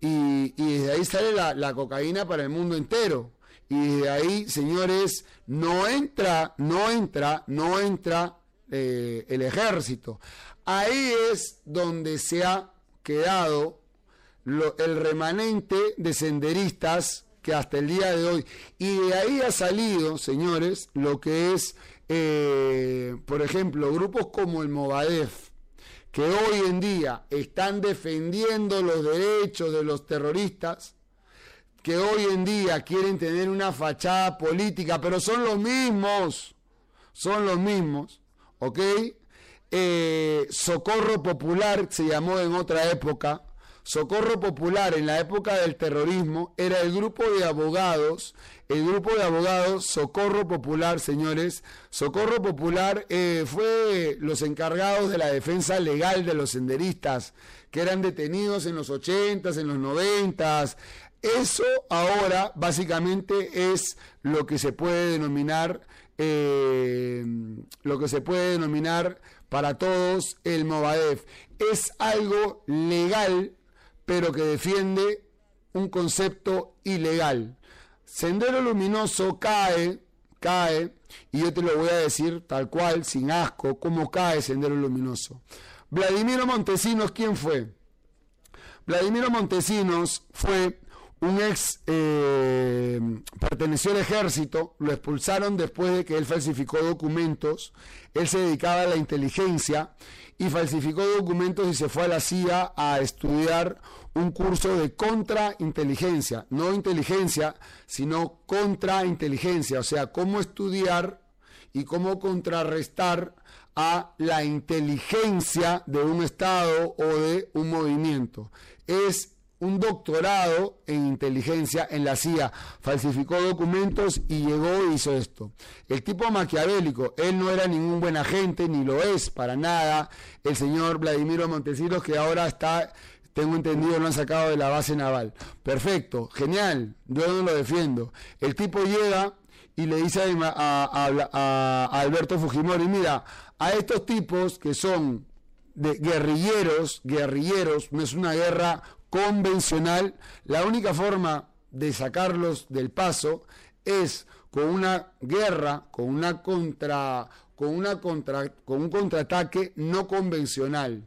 y, y desde ahí sale la, la cocaína para el mundo entero. Y de ahí, señores, no entra, no entra, no entra eh, el ejército. Ahí es donde se ha quedado el remanente de senderistas que hasta el día de hoy. Y de ahí ha salido, señores, lo que es, eh, por ejemplo, grupos como el Movadef, que hoy en día están defendiendo los derechos de los terroristas que hoy en día quieren tener una fachada política, pero son los mismos, son los mismos, ¿ok? Eh, Socorro Popular se llamó en otra época, Socorro Popular en la época del terrorismo era el grupo de abogados, el grupo de abogados Socorro Popular, señores. Socorro Popular eh, fue los encargados de la defensa legal de los senderistas que eran detenidos en los 80 en los 90 Eso ahora básicamente es lo que se puede denominar, eh, lo que se puede denominar para todos el Movadef. Es algo legal pero que defiende un concepto ilegal. Sendero Luminoso cae, cae, y yo te lo voy a decir tal cual, sin asco, cómo cae Sendero Luminoso. Vladimiro Montesinos, ¿quién fue? Vladimiro Montesinos fue un ex, eh, perteneció al ejército, lo expulsaron después de que él falsificó documentos, él se dedicaba a la inteligencia y falsificó documentos y se fue a la CIA a estudiar un curso de contrainteligencia, no inteligencia, sino contrainteligencia, o sea, cómo estudiar y cómo contrarrestar a la inteligencia de un Estado o de un movimiento. Es un doctorado en inteligencia en la CIA, falsificó documentos y llegó e hizo esto. El tipo maquiavélico, él no era ningún buen agente, ni lo es para nada. El señor Vladimiro Montesinos, que ahora está, tengo entendido, lo han sacado de la base naval. Perfecto, genial, yo no lo defiendo. El tipo llega y le dice a, a Alberto Fujimori, mira, a estos tipos que son de guerrilleros, guerrilleros, no es una guerra convencional, la única forma de sacarlos del paso es con una guerra, con una contra, con una contra, con un contraataque no convencional.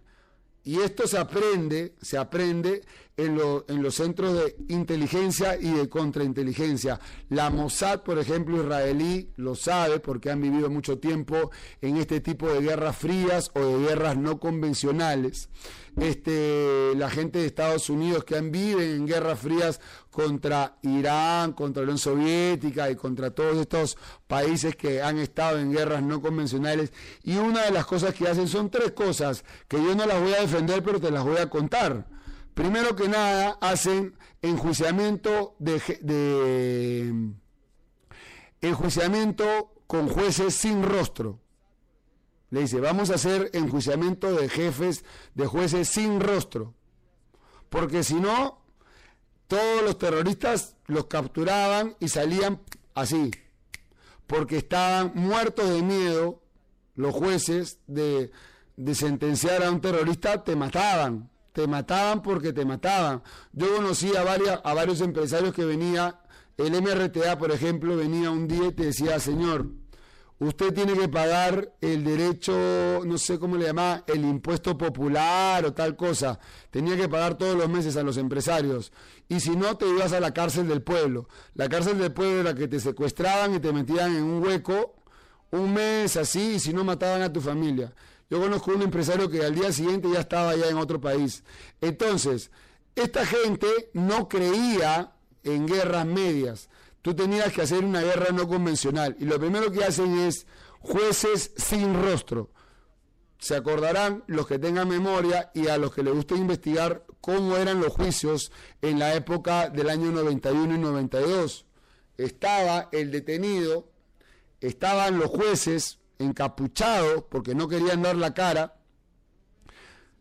Y esto se aprende, se aprende en, los centros de inteligencia y de contrainteligencia. La Mossad, por ejemplo, israelí, lo sabe porque han vivido mucho tiempo en este tipo de guerras frías o de guerras no convencionales este, la gente de Estados Unidos que han vivido en guerras frías contra Irán, contra la Unión Soviética y contra todos estos países que han estado en guerras no convencionales. Y una de las cosas que hacen son tres cosas que yo no las voy a defender, pero te las voy a contar. Primero que nada, hacen enjuiciamiento de, de enjuiciamiento con jueces sin rostro. Le dice, vamos a hacer enjuiciamiento de jefes, de jueces sin rostro. Porque si no, todos los terroristas los capturaban y salían así. Porque estaban muertos de miedo los jueces de, de sentenciar a un terrorista, te mataban. Te mataban porque te mataban. Yo conocí a, varias, a varios empresarios que venía, el MRTA, por ejemplo, venía un día y te decía, señor, usted tiene que pagar el derecho, no sé cómo le llamaba, el impuesto popular o tal cosa. Tenía que pagar todos los meses a los empresarios. Y si no, te ibas a la cárcel del pueblo. La cárcel del pueblo era que te secuestraban y te metían en un hueco un mes así y si no mataban a tu familia. Yo conozco un empresario que al día siguiente ya estaba ya en otro país. Entonces, esta gente no creía en guerras medias tú tenías que hacer una guerra no convencional. Y lo primero que hacen es jueces sin rostro. Se acordarán los que tengan memoria y a los que les guste investigar cómo eran los juicios en la época del año 91 y 92. Estaba el detenido, estaban los jueces encapuchados porque no querían dar la cara,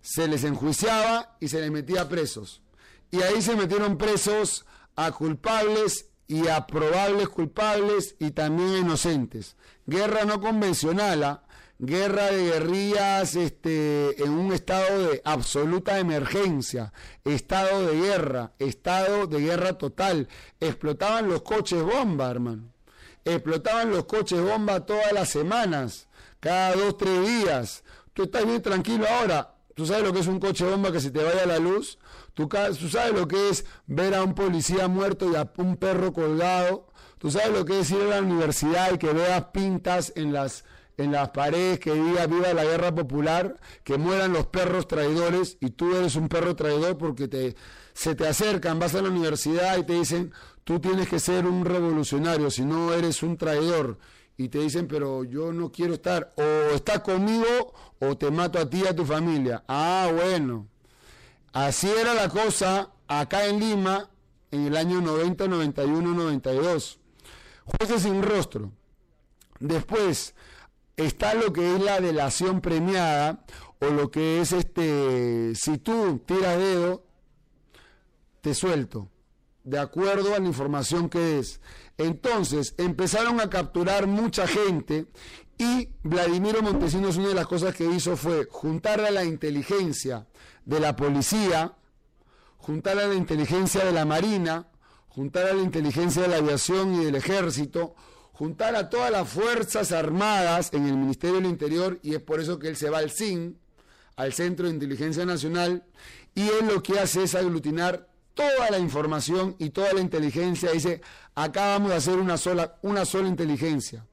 se les enjuiciaba y se les metía presos. Y ahí se metieron presos a culpables y a probables culpables y también inocentes. Guerra no convencional, ¿ah? guerra de guerrillas este, en un estado de absoluta emergencia, estado de guerra, estado de guerra total. Explotaban los coches bomba, hermano. Explotaban los coches bomba todas las semanas, cada dos, tres días. Tú estás bien tranquilo ahora. ¿Tú sabes lo que es un coche bomba que se te vaya la luz? ¿Tú, sabes lo que es ver a un policía muerto y a un perro colgado. Tú sabes lo que es ir a la universidad y que veas pintas en las, en las paredes que diga viva la guerra popular, que mueran los perros traidores y tú eres un perro traidor porque te, se te acercan, vas a la universidad y te dicen, tú tienes que ser un revolucionario, si no eres un traidor. Y te dicen, pero yo no quiero estar, o estás conmigo o te mato a ti y a tu familia. Ah, bueno. Así era la cosa acá en Lima en el año 90, 91, 92. Jueces sin rostro. Después está lo que es la delación premiada o lo que es este, si tú tiras dedo, te suelto, de acuerdo a la información que es. Entonces empezaron a capturar mucha gente y Vladimiro Montesinos una de las cosas que hizo fue juntar a la inteligencia de la policía, juntar a la inteligencia de la marina, juntar a la inteligencia de la aviación y del ejército, juntar a todas las fuerzas armadas en el Ministerio del Interior y es por eso que él se va al CIN, al Centro de Inteligencia Nacional, y él lo que hace es aglutinar toda la información y toda la inteligencia. Dice, acá vamos a hacer una sola, una sola inteligencia.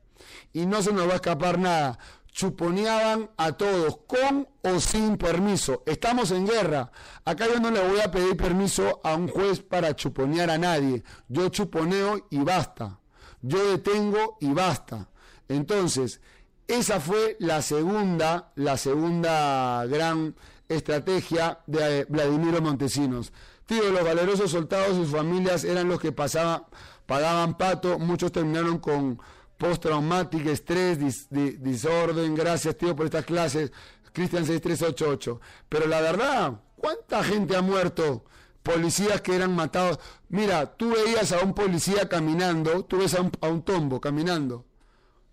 Y no se nos va a escapar nada. Chuponeaban a todos, con o sin permiso. Estamos en guerra. Acá yo no le voy a pedir permiso a un juez para chuponear a nadie. Yo chuponeo y basta. Yo detengo y basta. Entonces, esa fue la segunda, la segunda gran estrategia de Vladimiro Montesinos. Tío, los valerosos soldados y sus familias eran los que pasaban, pagaban pato, muchos terminaron con postraumática, estrés, disorden. desorden. Gracias, tío, por estas clases. Cristian 6388. Pero la verdad, ¿cuánta gente ha muerto? Policías que eran matados. Mira, tú veías a un policía caminando, tú ves a un, a un tombo caminando.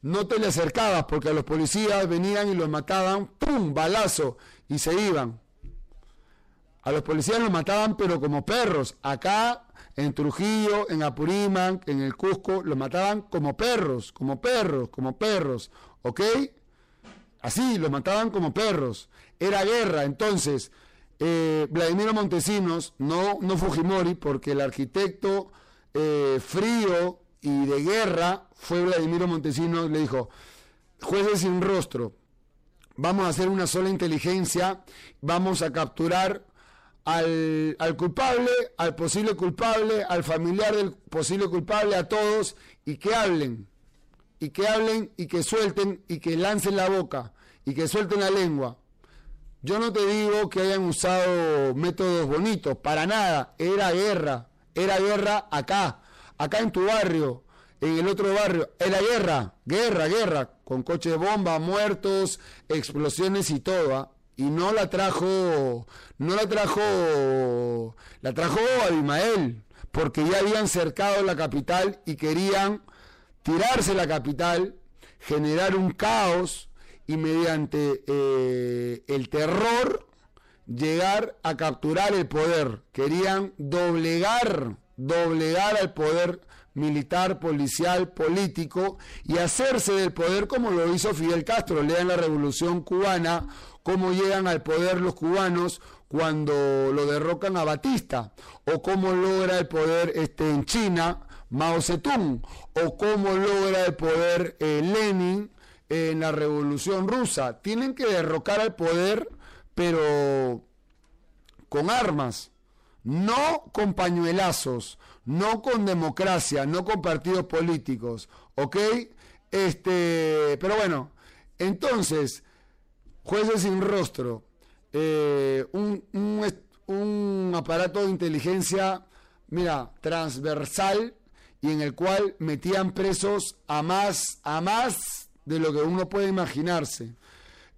No te le acercabas porque a los policías venían y los mataban, ¡pum! balazo, y se iban. A los policías los mataban pero como perros. Acá, en Trujillo, en Apurímac, en el Cusco, los mataban como perros, como perros, como perros. ¿Ok? Así, los mataban como perros. Era guerra. Entonces, eh, Vladimiro Montesinos, no, no Fujimori, porque el arquitecto eh, frío y de guerra fue Vladimiro Montesinos, le dijo, jueces sin rostro, vamos a hacer una sola inteligencia, vamos a capturar al, culpable, al posible culpable, al familiar del posible culpable, a todos, y que hablen, y que hablen, y que suelten, y que lancen la boca, y que suelten la lengua. Yo no te digo que hayan usado métodos bonitos, para nada, era guerra, era guerra acá, acá en tu barrio, en el otro barrio, era guerra, guerra, guerra, con coches de bomba, muertos, explosiones y todo. ¿ah? Y no la trajo, no la trajo, la trajo Abimael, porque ya habían cercado la capital y querían tirarse la capital, generar un caos y mediante eh, el terror llegar a capturar el poder. Querían doblegar, doblegar al poder militar, policial, político y hacerse del poder como lo hizo Fidel Castro. Lean la Revolución Cubana cómo llegan al poder los cubanos cuando lo derrocan a Batista, o cómo logra el poder este, en China Mao Zedong, o cómo logra el poder eh, Lenin en la Revolución Rusa. Tienen que derrocar al poder, pero con armas, no con pañuelazos, no con democracia, no con partidos políticos, ¿ok? Este, pero bueno, entonces, jueces sin rostro, eh, un, un, aparato de inteligencia, mira, transversal y en el cual metían presos a más, a más de lo que uno puede imaginarse.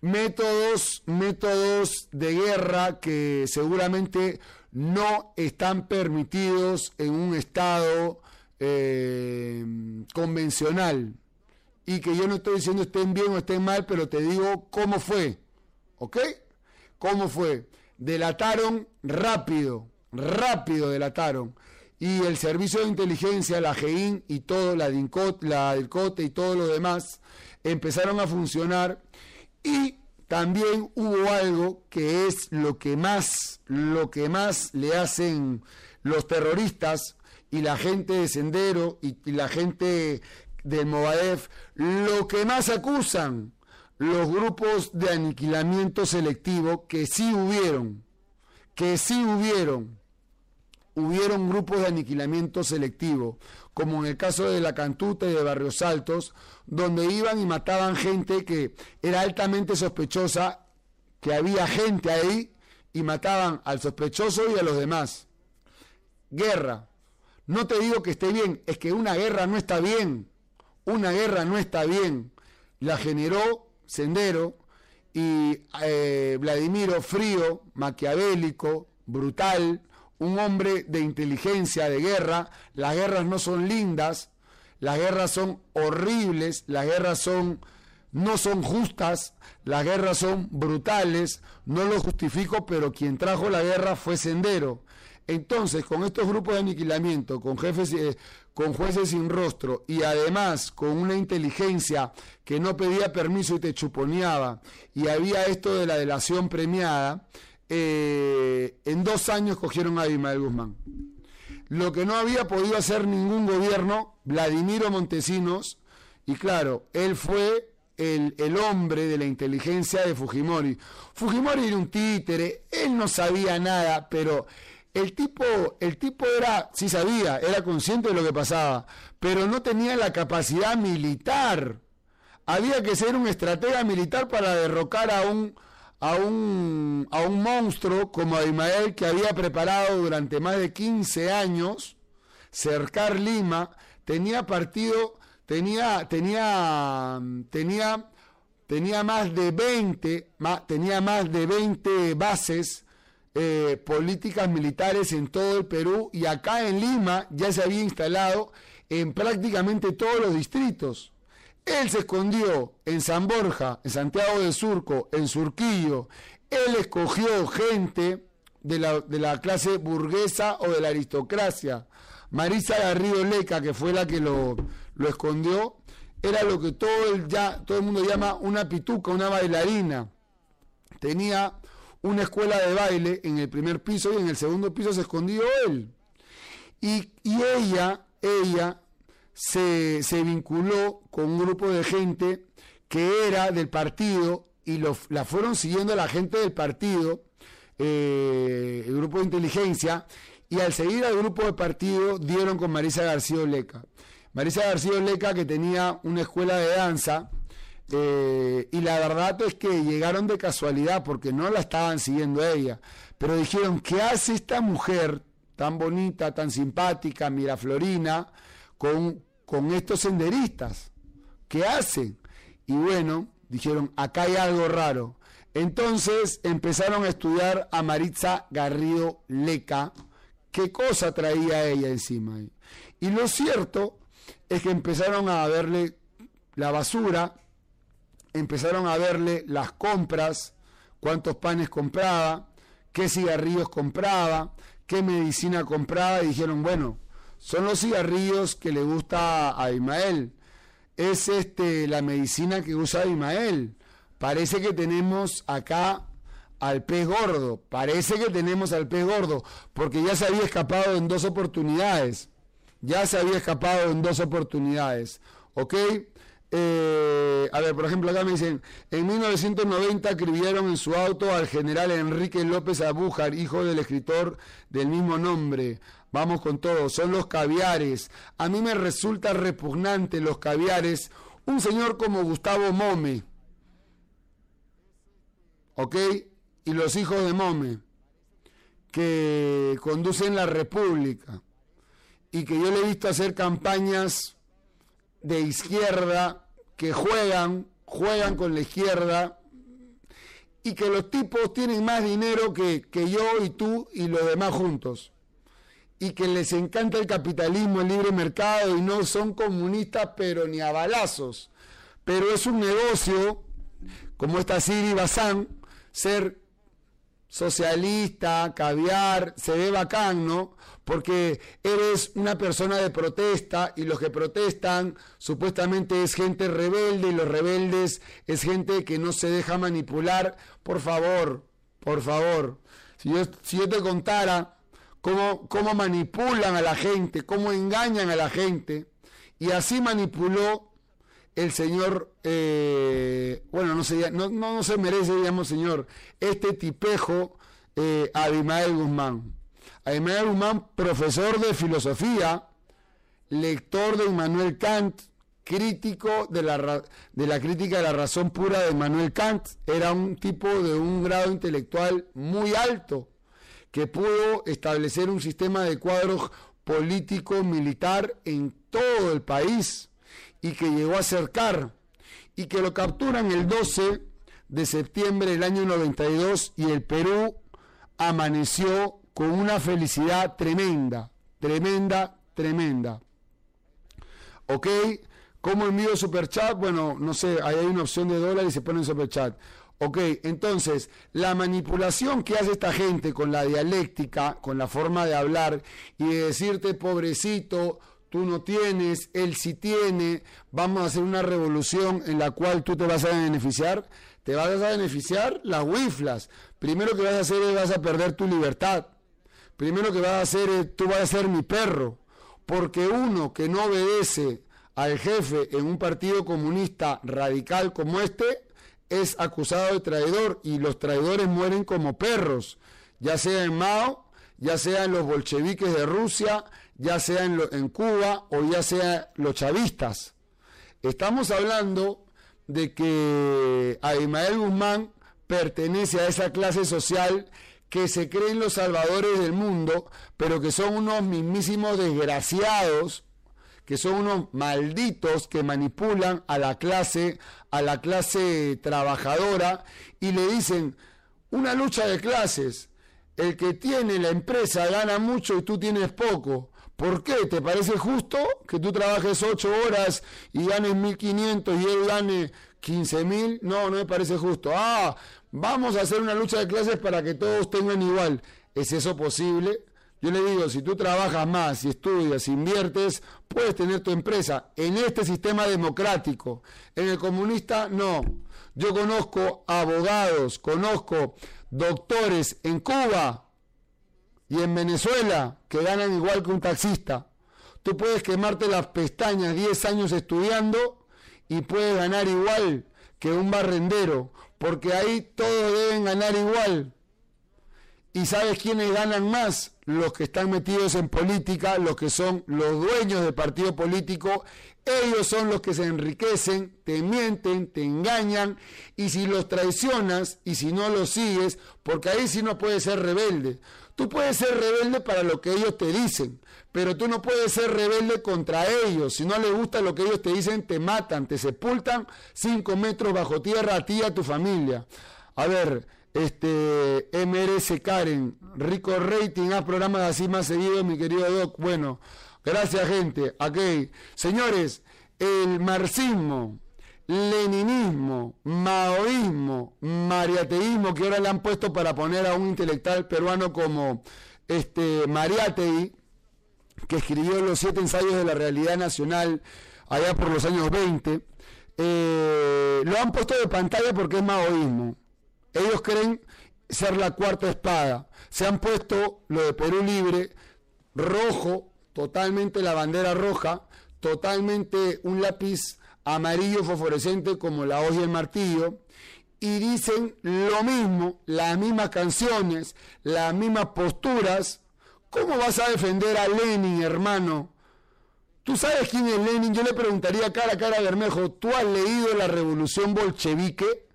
Métodos, métodos de guerra que seguramente no están permitidos en un Estado eh, convencional y que yo no estoy diciendo estén bien o estén mal, pero te digo cómo fue, ¿ok? ¿Cómo fue? Delataron rápido, rápido delataron. Y el servicio de inteligencia, la GEIN y todo, la DINCOT, la COTE y todo lo demás, empezaron a funcionar y también hubo algo que es lo que más, lo que más le hacen los terroristas y la gente de Sendero y la gente del Movadef, lo que más acusan los grupos de aniquilamiento selectivo, que sí hubieron, que sí hubieron, hubieron grupos de aniquilamiento selectivo, como en el caso de la Cantuta y de Barrios Altos, donde iban y mataban gente que era altamente sospechosa, que había gente ahí y mataban al sospechoso y a los demás. Guerra. No te digo que esté bien, es que una guerra no está bien. Una guerra no está bien. La generó Sendero y eh, Vladimiro frío, maquiavélico, brutal, un hombre de inteligencia, de guerra. Las guerras no son lindas, las guerras son horribles, las guerras son no son justas, las guerras son brutales, no lo justifico, pero quien trajo la guerra fue Sendero. Entonces, con estos grupos de aniquilamiento, con jefes, eh, con jueces sin rostro y además con una inteligencia que no pedía permiso y te chuponeaba, y había esto de la delación premiada, eh, en dos años cogieron a Abimael Guzmán. Lo que no había podido hacer ningún gobierno, Vladimiro Montesinos, y claro, él fue el, el, hombre de la inteligencia de Fujimori. Fujimori era un títere, él no sabía nada, pero el tipo, el tipo era, sí sabía, era consciente de lo que pasaba, pero no tenía la capacidad militar. Había que ser un estratega militar para derrocar a un, a un, a un monstruo como Abimael que había preparado durante más de 15 años cercar Lima, tenía partido, tenía, tenía, tenía, tenía más de 20, tenía más de 20 bases eh, políticas militares en todo el Perú y acá en Lima ya se había instalado en prácticamente todos los distritos. Él se escondió en San Borja, en Santiago de Surco, en Surquillo. Él escogió gente de la, de la clase burguesa o de la aristocracia. Marisa Garrido Leca, que fue la que lo, lo escondió, era lo que todo el, ya, todo el mundo llama una pituca, una bailarina. Tenía una escuela de baile en el primer piso y en el segundo piso se escondió él. Y, y ella, ella se, vinculó con un grupo de gente que era del partido y la fueron siguiendo la gente del partido, eh, el grupo de inteligencia, y al seguir al grupo de partido dieron con Marisa García Oleca. Marisa García Oleca que tenía una escuela de danza, eh, y la verdad es que llegaron de casualidad porque no la estaban siguiendo ella, pero dijeron, ¿qué hace esta mujer tan bonita, tan simpática, Miraflorina, con, con estos senderistas. ¿Qué hacen? Y bueno, dijeron, acá hay algo raro. Entonces empezaron a estudiar a Maritza Garrido Leca, qué cosa traía ella encima. Y lo cierto es que empezaron a verle la basura, empezaron a verle las compras, cuántos panes compraba, qué cigarrillos compraba, qué medicina compraba, y dijeron, bueno, son los cigarrillos que le gusta a Ismael. Es este la medicina que usa Ismael. Parece que tenemos acá al pez gordo. Parece que tenemos al pez gordo, porque ya se había escapado en dos oportunidades. Ya se había escapado en dos oportunidades. ¿Ok? Eh, a ver, por ejemplo, acá me dicen, en 1990 escribieron en su auto al general Enrique López Abújar, hijo del escritor del mismo nombre. Vamos con todo, son los caviares. A mí me resulta repugnante los caviares. Un señor como Gustavo Mome, ¿ok? Y los hijos de Mome, que conducen la República y que yo le he visto hacer campañas de izquierda que juegan, juegan con la izquierda y que los tipos tienen más dinero que, que yo y tú y los demás juntos y que les encanta el capitalismo, el libre mercado y no son comunistas pero ni a balazos. Pero es un negocio, como esta Siri Bazán, ser socialista, caviar, se ve bacán, ¿no? Porque eres una persona de protesta y los que protestan supuestamente es gente rebelde y los rebeldes es gente que no se deja manipular. Por favor, por favor, si yo, si yo te contara cómo, manipulan a la gente, cómo engañan a la gente. Y así manipuló el señor, eh, bueno, no se, no, no, se merece, digamos, señor, este tipejo eh, Abimael Guzmán. Abimael Guzmán, profesor de filosofía, lector de Immanuel Kant, crítico de la, de la crítica de la razón pura de Manuel Kant. Era un tipo de un grado intelectual muy alto que pudo establecer un sistema de cuadros político militar en todo el país y que llegó a acercar y que lo capturan el 12 de septiembre del año 92 y el Perú amaneció con una felicidad tremenda, tremenda, tremenda. ¿Ok? ¿Cómo envío superchat? Bueno, no sé, ahí hay una opción de dólar y se pone en superchat. Ok, entonces, la manipulación que hace esta gente con la dialéctica, con la forma de hablar y de decirte, pobrecito, tú no tienes, él sí tiene, vamos a hacer una revolución en la cual tú te vas a beneficiar, te vas a beneficiar las wiflas. Primero que vas a hacer es vas a perder tu libertad. Primero que vas a hacer es tú vas a ser mi perro. Porque uno que no obedece al jefe en un partido comunista radical como este es acusado de traidor y los traidores mueren como perros, ya sea en Mao, ya sea en los bolcheviques de Rusia, ya sea en, en Cuba o ya sea los chavistas. Estamos hablando de que Abimael Guzmán pertenece a esa clase social que se creen los salvadores del mundo, pero que son unos mismísimos desgraciados que son unos malditos que manipulan a la clase, a la clase trabajadora y le dicen, una lucha de clases, el que tiene la empresa gana mucho y tú tienes poco. ¿Por qué? ¿Te parece justo que tú trabajes ocho horas y ganes 1.500 y él gane 15.000? No, no me parece justo. Ah, vamos a hacer una lucha de clases para que todos tengan igual. ¿Es eso posible? Yo le digo, si tú trabajas más, si estudias, si inviertes, puedes tener tu empresa. En este sistema democrático, en el comunista, no. Yo conozco abogados, conozco doctores en Cuba y en Venezuela que ganan igual que un taxista. Tú puedes quemarte las pestañas 10 años estudiando y puedes ganar igual que un barrendero, porque ahí todos deben ganar igual. ¿Y sabes quiénes ganan más? Los que están metidos en política, los que son los dueños del partido político. Ellos son los que se enriquecen, te mienten, te engañan. Y si los traicionas y si no los sigues, porque ahí sí no puedes ser rebelde. Tú puedes ser rebelde para lo que ellos te dicen, pero tú no puedes ser rebelde contra ellos. Si no les gusta lo que ellos te dicen, te matan, te sepultan cinco metros bajo tierra a ti y a tu familia. A ver, este, MRS Karen, rico rating, a programas así más seguido, mi querido Doc. Bueno, gracias gente. Ok, señores, el marxismo, leninismo, maoísmo, mariateísmo, que ahora le han puesto para poner a un intelectual peruano como este Mariatei, que escribió los siete ensayos de la realidad nacional allá por los años 20, eh, lo han puesto de pantalla porque es maoísmo. Ellos creen ser la cuarta espada. Se han puesto lo de Perú Libre, rojo, totalmente la bandera roja, totalmente un lápiz amarillo fosforescente como la hoja y el martillo, y dicen lo mismo, las mismas canciones, las mismas posturas. ¿Cómo vas a defender a Lenin, hermano? ¿Tú sabes quién es Lenin? Yo le preguntaría cara a cara a Bermejo, ¿tú has leído la revolución bolchevique?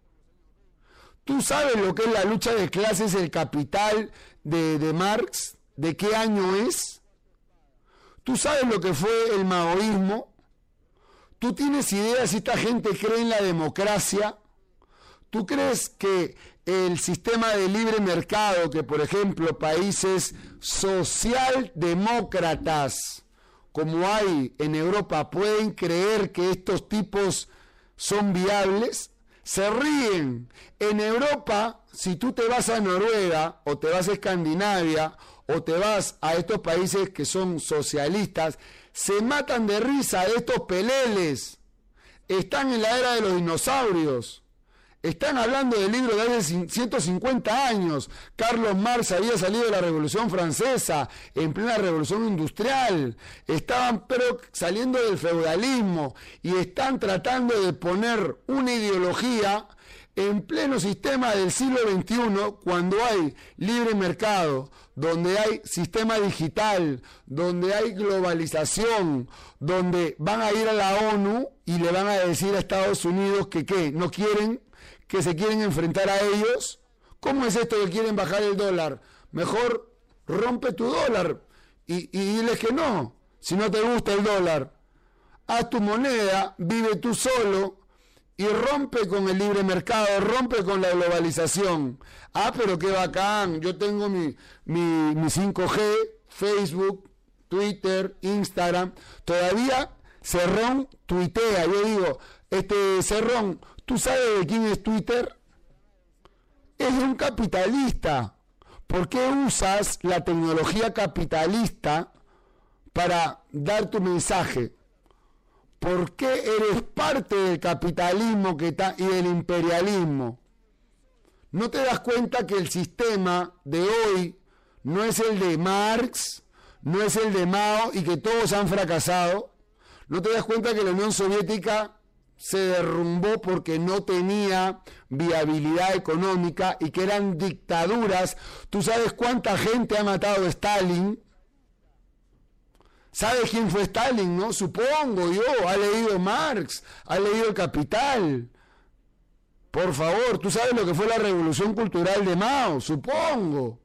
¿Tú sabes lo que es la lucha de clases, el capital de, Marx? ¿De qué año es? ¿Tú sabes lo que fue el maoísmo? ¿Tú tienes idea si esta gente cree en la democracia? ¿Tú crees que el sistema de libre mercado, que por ejemplo países socialdemócratas como hay en Europa pueden creer que estos tipos son viables? se ríen. En Europa, si tú te vas a Noruega o te vas a Escandinavia o te vas a estos países que son socialistas, se matan de risa estos peleles. Están en la era de los dinosaurios. Están hablando del libro de hace 150 años. Carlos Marx había salido de la Revolución Francesa, en plena Revolución Industrial. Estaban pero saliendo del feudalismo y están tratando de poner una ideología en pleno sistema del siglo XXI, cuando hay libre mercado, donde hay sistema digital, donde hay globalización, donde van a ir a la ONU y le van a decir a Estados Unidos que qué, no quieren, que se quieren enfrentar a ellos. ¿Cómo es esto que quieren bajar el dólar? Mejor rompe tu dólar y, y diles que no, si no te gusta el dólar. Haz tu moneda, vive tú solo, y rompe con el libre mercado, rompe con la globalización. Ah, pero qué bacán, yo tengo mi, mi, 5G, Facebook, Twitter, Instagram. Todavía Cerrón tuitea. Yo digo, este Cerrón, ¿tú sabes de quién es Twitter? Es un capitalista. ¿Por qué usas la tecnología capitalista para dar tu mensaje? ¿Por qué eres parte del capitalismo que está, y del imperialismo? ¿No te das cuenta que el sistema de hoy no es el de Marx, no es el de Mao y que todos han fracasado? ¿No te das cuenta que la Unión Soviética se derrumbó porque no tenía viabilidad económica y que eran dictaduras? ¿Tú sabes cuánta gente ha matado Stalin? ¿Sabe quién fue Stalin? No, supongo yo. Ha leído Marx, ha leído El Capital. Por favor, tú sabes lo que fue la revolución cultural de Mao, supongo.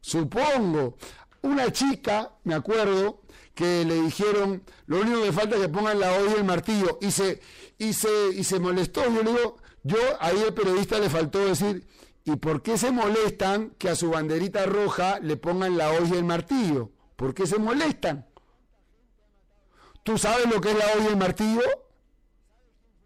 Supongo. Una chica, me acuerdo, que le dijeron, lo único que falta es que pongan la olla y el martillo. Y se, y se, y se molestó. Yo le digo, yo ahí el periodista le faltó decir, ¿y por qué se molestan que a su banderita roja le pongan la olla y el martillo? ¿Por qué se molestan? ¿Tú sabes lo que es la olla y el martillo?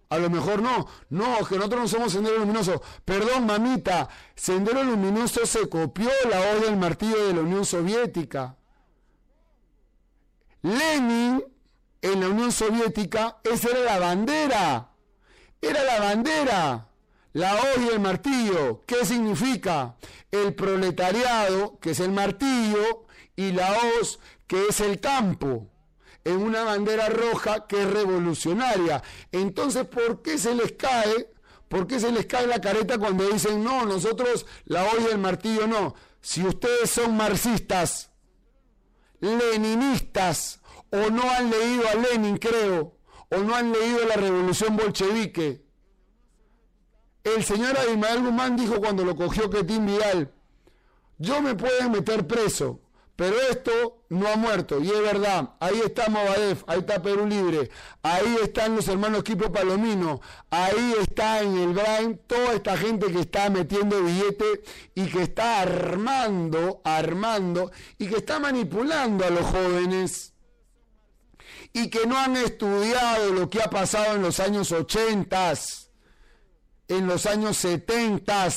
A lo mejor no. No, que nosotros no somos Sendero Luminoso. Perdón, mamita. Sendero Luminoso se copió la olla y el martillo de la Unión Soviética. Lenin, en la Unión Soviética, esa era la bandera. Era la bandera. La olla y el martillo. ¿Qué significa? El proletariado, que es el martillo, y la hoz, que es el campo en una bandera roja que es revolucionaria. Entonces, ¿por qué se les cae? ¿Por qué se les cae la careta cuando dicen, no, nosotros la olla del martillo no? Si ustedes son marxistas, leninistas, o no han leído a Lenin, creo, o no han leído la revolución bolchevique. El señor Abimael Guzmán dijo cuando lo cogió Ketín Vidal, yo me pueden meter preso, pero esto no ha muerto, y es verdad. Ahí está Movadef, ahí está Perú Libre, ahí están los hermanos Kipo Palomino, ahí está en el Brain toda esta gente que está metiendo billete y que está armando, armando, y que está manipulando a los jóvenes y que no han estudiado lo que ha pasado en los años 80, en los años 70,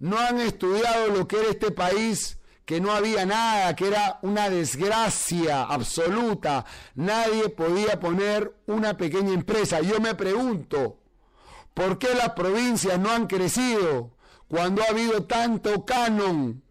no han estudiado lo que era este país que no había nada, que era una desgracia absoluta. Nadie podía poner una pequeña empresa. Yo me pregunto, ¿por qué las provincias no han crecido cuando ha habido tanto canon?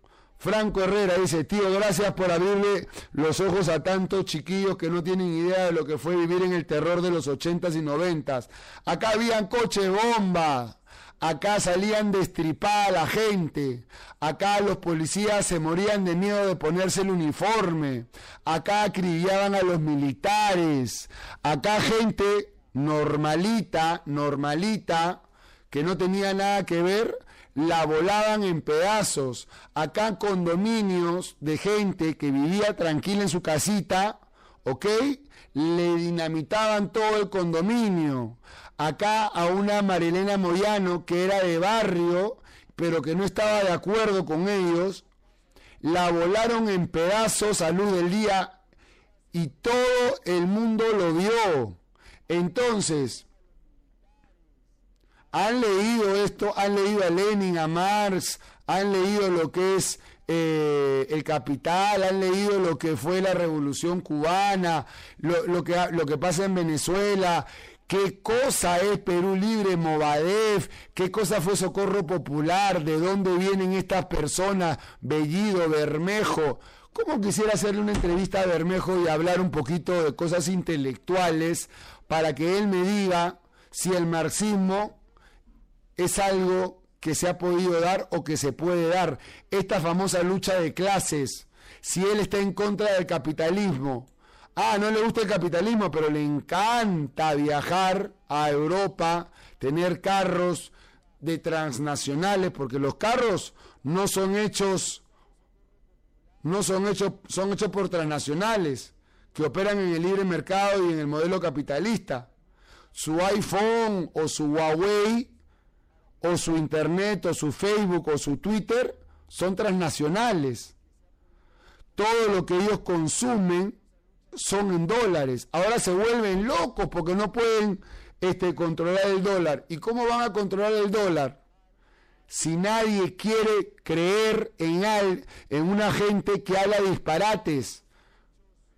Franco Herrera dice, tío, gracias por abrirle los ojos a tantos chiquillos que no tienen idea de lo que fue vivir en el terror de los ochentas y noventas. Acá habían coche bomba, Acá salían destripada la gente. Acá los policías se morían de miedo de ponerse el uniforme. Acá acribillaban a los militares. Acá gente normalita, normalita, que no tenía nada que ver, la volaban en pedazos. Acá condominios de gente que vivía tranquila en su casita, ¿ok? Le dinamitaban todo el condominio acá a una Marilena Moyano que era de barrio, pero que no estaba de acuerdo con ellos, la volaron en pedazos a luz del día y todo el mundo lo vio. Entonces, han leído esto, han leído a Lenin, a Marx, han leído lo que es eh, el capital, han leído lo que fue la revolución cubana, lo, que, lo que pasa en Venezuela, qué cosa es Perú Libre, Movadef, qué cosa fue Socorro Popular, de dónde vienen estas personas, Bellido, Bermejo. ¿Cómo quisiera hacerle una entrevista a Bermejo y hablar un poquito de cosas intelectuales para que él me diga si el marxismo es algo que se ha podido dar o que se puede dar. Esta famosa lucha de clases, si él está en contra del capitalismo, ah, no le gusta el capitalismo, pero le encanta viajar a Europa, tener carros de transnacionales, porque los carros no son hechos, no son hechos, son hechos por transnacionales que operan en el libre mercado y en el modelo capitalista. Su iPhone o su Huawei o su Internet o su Facebook o su Twitter son transnacionales. Todo lo que ellos consumen son en dólares. Ahora se vuelven locos porque no pueden este, controlar el dólar. ¿Y cómo van a controlar el dólar? Si nadie quiere creer en, en una gente que habla disparates,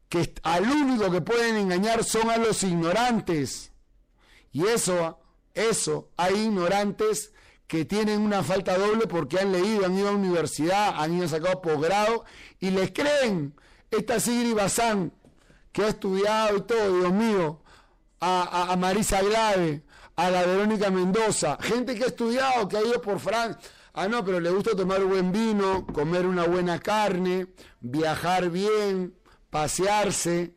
que al único que pueden engañar son a los ignorantes. Y eso, eso, hay ignorantes que tienen una falta doble porque han leído, han ido a universidad, han ido a sacar posgrado y les creen. Esta Sigri Bazán, que ha estudiado y todo, Dios mío, a, Marisa Glave, a la Verónica Mendoza, gente que ha estudiado, que ha ido por Francia. Ah, no, pero le gusta tomar buen vino, comer una buena carne, viajar bien, pasearse,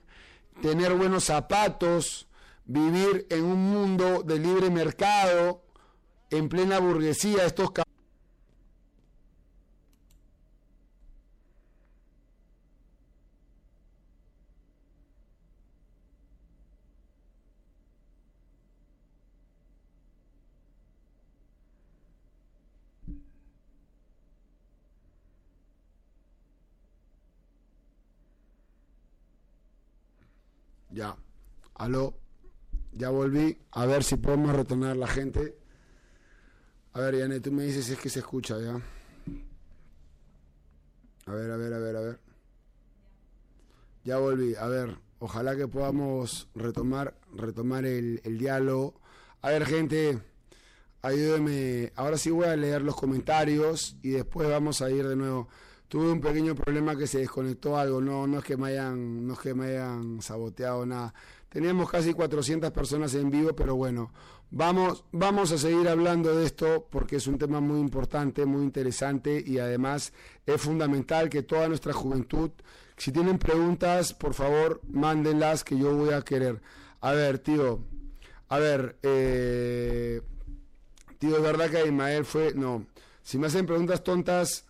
tener buenos zapatos, vivir en un mundo de libre mercado, en plena burguesía, estos Ya. Aló. Ya volví. A ver si podemos retornar la gente. A ver, Yane, tú me dices si es que se escucha ya. A ver, a ver, a ver, a ver. Ya volví. A ver, ojalá que podamos retomar, retomar el, el diálogo. A ver, gente, ayúdenme. Ahora sí voy a leer los comentarios y después vamos a ir de nuevo tuve un pequeño problema que se desconectó algo, no, no es que me hayan, no es que me hayan saboteado nada. Teníamos casi 400 personas en vivo, pero bueno, vamos, vamos a seguir hablando de esto porque es un tema muy importante, muy interesante y además es fundamental que toda nuestra juventud, si tienen preguntas, por favor, mándenlas que yo voy a querer. A ver, tío, a ver, eh, tío, es verdad que Ismael fue, no, si me hacen preguntas tontas,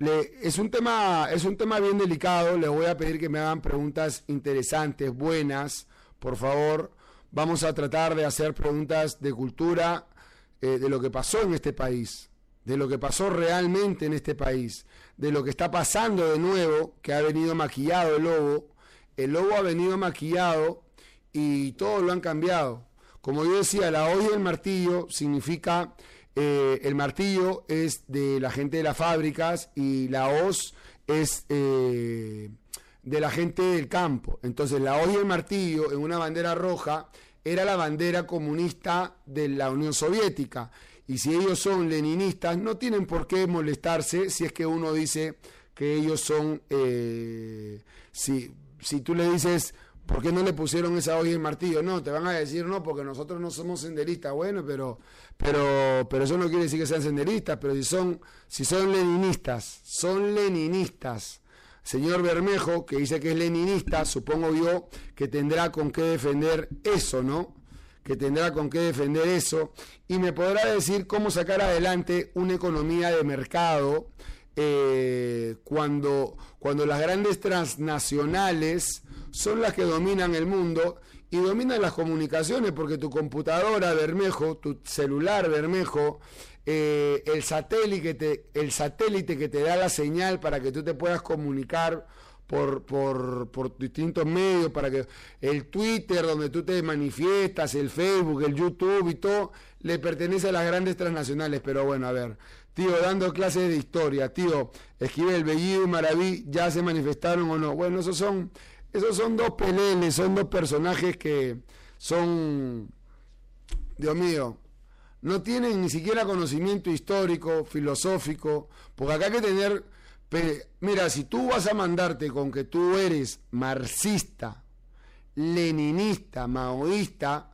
es, un tema, es un tema bien delicado, le voy a pedir que me hagan preguntas interesantes, buenas, por favor. Vamos a tratar de hacer preguntas de cultura, eh, de lo que pasó en este país, de lo que pasó realmente en este país, de lo que está pasando de nuevo, que ha venido maquillado el lobo. El lobo ha venido maquillado y todo lo han cambiado. Como yo decía, la hoy del martillo significa eh, el martillo es de la gente de las fábricas y la hoz es eh, de la gente del campo. Entonces la hoz y el martillo en una bandera roja era la bandera comunista de la Unión Soviética. Y si ellos son leninistas, no tienen por qué molestarse si es que uno dice que ellos son, eh, si, si tú le dices, ¿por qué no le pusieron esa hoja y el martillo? No, te van a decir no, porque nosotros no somos senderistas. Bueno, pero pero, pero eso no quiere decir que sean senderistas, pero si son, si son leninistas, son leninistas. Señor Bermejo, que dice que es leninista, supongo yo que tendrá con qué defender eso, ¿no? Que tendrá con qué defender eso y me podrá decir cómo sacar adelante una economía de mercado eh, cuando, cuando las grandes transnacionales son las que dominan el mundo y dominan las comunicaciones porque tu computadora Bermejo, tu celular Bermejo, eh, el, satélite que te, el satélite que te da la señal para que tú te puedas comunicar por, por, por, distintos medios, para que el Twitter donde tú te manifiestas, el Facebook, el YouTube y todo, le pertenece a las grandes transnacionales. Pero bueno, a ver, tío, dando clases de historia, tío, Esquivel, Bellido y Maraví ya se manifestaron o no. Bueno, esos son esos son dos peleles, son dos personajes que son, Dios mío, no tienen ni siquiera conocimiento histórico, filosófico, porque acá hay que tener, mira, si tú vas a mandarte con que tú eres marxista, leninista, maoísta,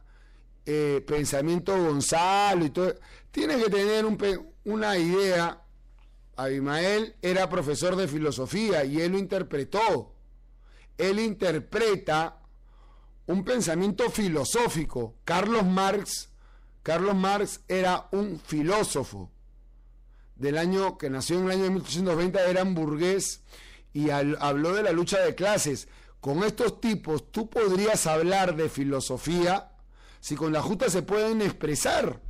eh, pensamiento Gonzalo y todo. Tiene que tener una idea. Abimael era profesor de filosofía y él lo interpretó. Él interpreta un pensamiento filosófico. Carlos Marx, Carlos Marx era un filósofo del año que nació en el año 1820, era hamburgués y habló de la lucha de clases. Con estos tipos tú podrías hablar de filosofía si con la justa se pueden expresar.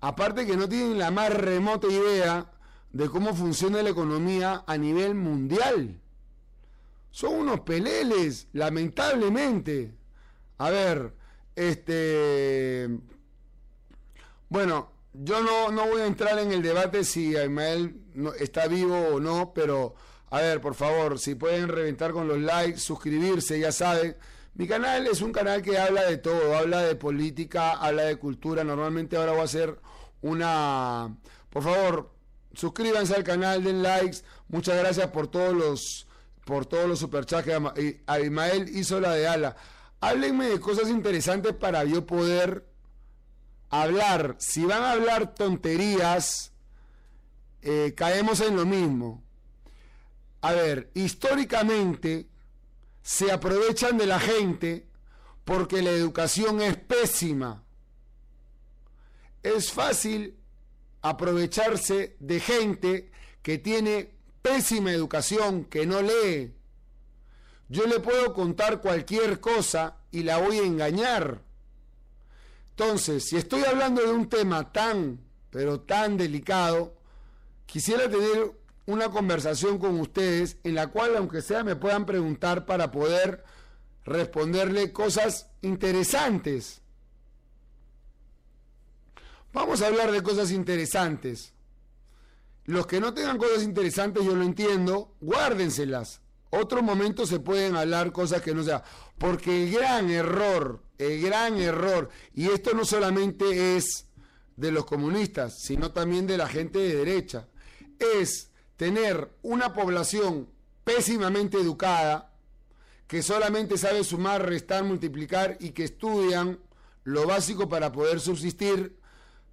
Aparte que no tienen la más remota idea de cómo funciona la economía a nivel mundial. Son unos peleles, lamentablemente. A ver, este... Bueno, yo no, no voy a entrar en el debate si Ismael está vivo o no, pero a ver, por favor, si pueden reventar con los likes, suscribirse, ya saben. Mi canal es un canal que habla de todo, habla de política, habla de cultura. Normalmente ahora voy a hacer una... Por favor, suscríbanse al canal, den likes. Muchas gracias por todos los por todos los superchats que Ismael hizo la de ala. Háblenme de cosas interesantes para yo poder hablar, si van a hablar tonterías, eh, caemos en lo mismo. A ver, históricamente se aprovechan de la gente porque la educación es pésima. Es fácil aprovecharse de gente que tiene pésima educación, que no lee. Yo le puedo contar cualquier cosa y la voy a engañar. Entonces, si estoy hablando de un tema tan, pero tan delicado, quisiera tener una conversación con ustedes en la cual, aunque sea, me puedan preguntar para poder responderle cosas interesantes. Vamos a hablar de cosas interesantes. Los que no tengan cosas interesantes, yo lo entiendo, guárdenselas. Otro momento se pueden hablar cosas que no sea. Porque el gran error el gran error, y esto no solamente es de los comunistas, sino también de la gente de derecha, es tener una población pésimamente educada, que solamente sabe sumar, restar, multiplicar y que estudian lo básico para poder subsistir,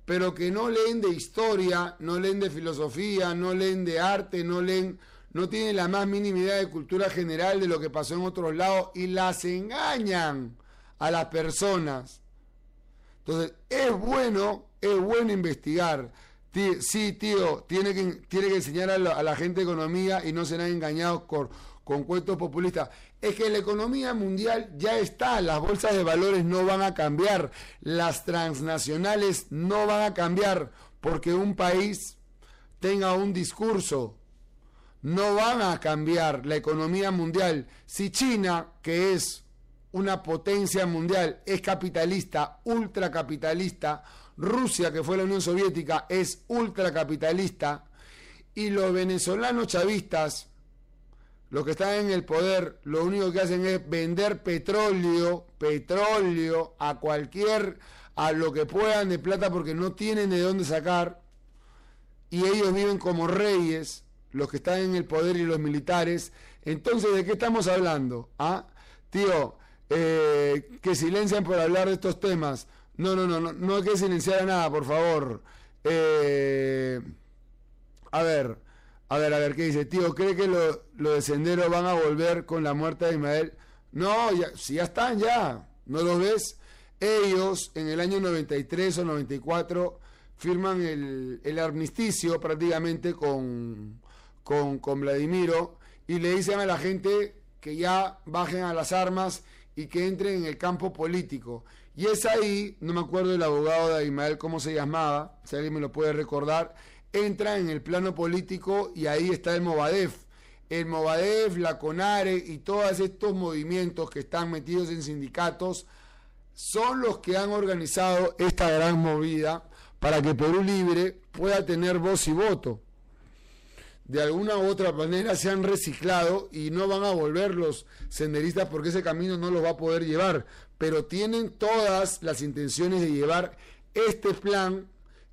pero que no leen de historia, no leen de filosofía, no leen de arte, no leen, no tienen la más mínima idea de cultura general de lo que pasó en otros lados y las engañan a las personas. Entonces, es bueno, es bueno investigar. Sí, tío, tiene que, tiene que enseñar a la, gente economía y no serán engañados con, con cuentos populistas. Es que la economía mundial ya está, las bolsas de valores no van a cambiar, las transnacionales no van a cambiar porque un país tenga un discurso. No van a cambiar la economía mundial. Si China, que es una potencia mundial, es capitalista, ultracapitalista, Rusia, que fue la Unión Soviética, es ultracapitalista, y los venezolanos chavistas, los que están en el poder, lo único que hacen es vender petróleo, petróleo a cualquier, a lo que puedan de plata porque no tienen de dónde sacar, y ellos viven como reyes, los que están en el poder y los militares. Entonces, ¿de qué estamos hablando? ¿Ah? Tío, eh, que silencian por hablar de estos temas. No, no, no, no, no hay que silenciar a nada, por favor. Eh, a ver, a ver, a ver, ¿qué dice? Tío, ¿cree que los lo de Sendero van a volver con la muerte de Ismael? No, ya, si ya están, ya. ¿No los ves? Ellos, en el año 93 o 94, firman el, armisticio prácticamente con, con, con Vladimiro y le dicen a la gente que ya bajen a las armas y que entre en el campo político. Y es ahí, no me acuerdo el abogado de Ismael cómo se llamaba, si alguien me lo puede recordar, entra en el plano político y ahí está el Movadef. El Movadef, la CONARE y todos estos movimientos que están metidos en sindicatos son los que han organizado esta gran movida para que Perú Libre pueda tener voz y voto de alguna u otra manera se han reciclado y no van a volver los senderistas porque ese camino no los va a poder llevar, pero tienen todas las intenciones de llevar este plan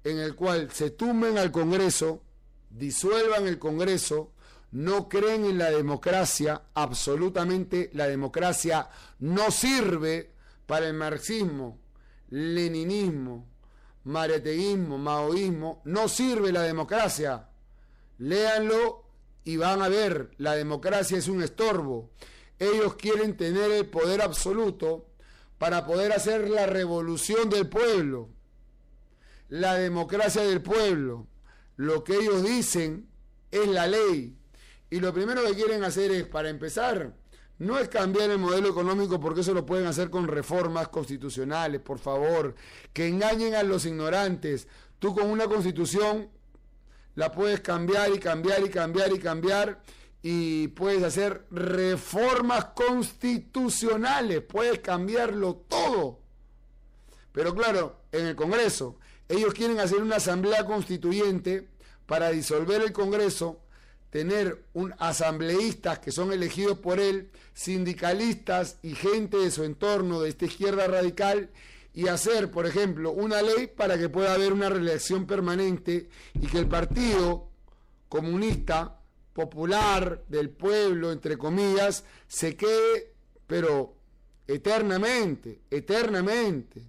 en el cual se tumben al Congreso, disuelvan el Congreso, no creen en la democracia, absolutamente la democracia no sirve para el marxismo, leninismo, mariateguismo, maoísmo, no sirve la democracia. Léanlo y van a ver, la democracia es un estorbo. Ellos quieren tener el poder absoluto para poder hacer la revolución del pueblo, la democracia del pueblo. Lo que ellos dicen es la ley. Y lo primero que quieren hacer es, para empezar, no es cambiar el modelo económico porque eso lo pueden hacer con reformas constitucionales, por favor, que engañen a los ignorantes. Tú con una constitución la puedes cambiar y cambiar y cambiar y cambiar y puedes hacer reformas constitucionales, puedes cambiarlo todo. Pero claro, en el Congreso, ellos quieren hacer una asamblea constituyente para disolver el Congreso tener un asambleístas que son elegidos por él, sindicalistas y gente de su entorno de esta izquierda radical y hacer, por ejemplo, una ley para que pueda haber una reelección permanente y que el partido comunista popular del pueblo, entre comillas, se quede, pero eternamente, eternamente,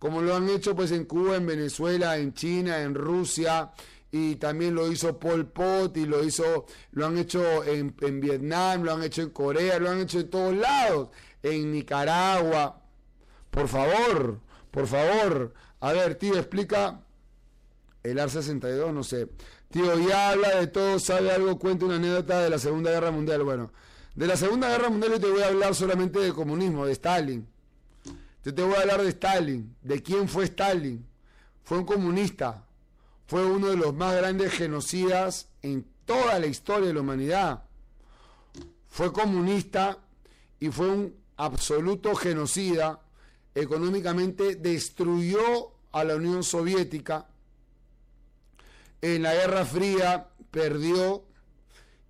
como lo han hecho pues en Cuba, en Venezuela, en China, en Rusia, y también lo hizo Pol Pot y lo hizo, lo han hecho en, Vietnam, lo han hecho en Corea, lo han hecho en todos lados, en Nicaragua. Por favor, por favor. A ver, tío, explica el AR 62, no sé. Tío, ya habla de todo, sabe algo, cuenta una anécdota de la Segunda Guerra Mundial. Bueno, de la Segunda Guerra Mundial yo te voy a hablar solamente de comunismo, de Stalin. Yo te voy a hablar de Stalin, de quién fue Stalin. Fue un comunista, fue uno de los más grandes genocidas en toda la historia de la humanidad. Fue comunista y fue un absoluto genocida. Económicamente destruyó a la Unión Soviética. En la Guerra Fría perdió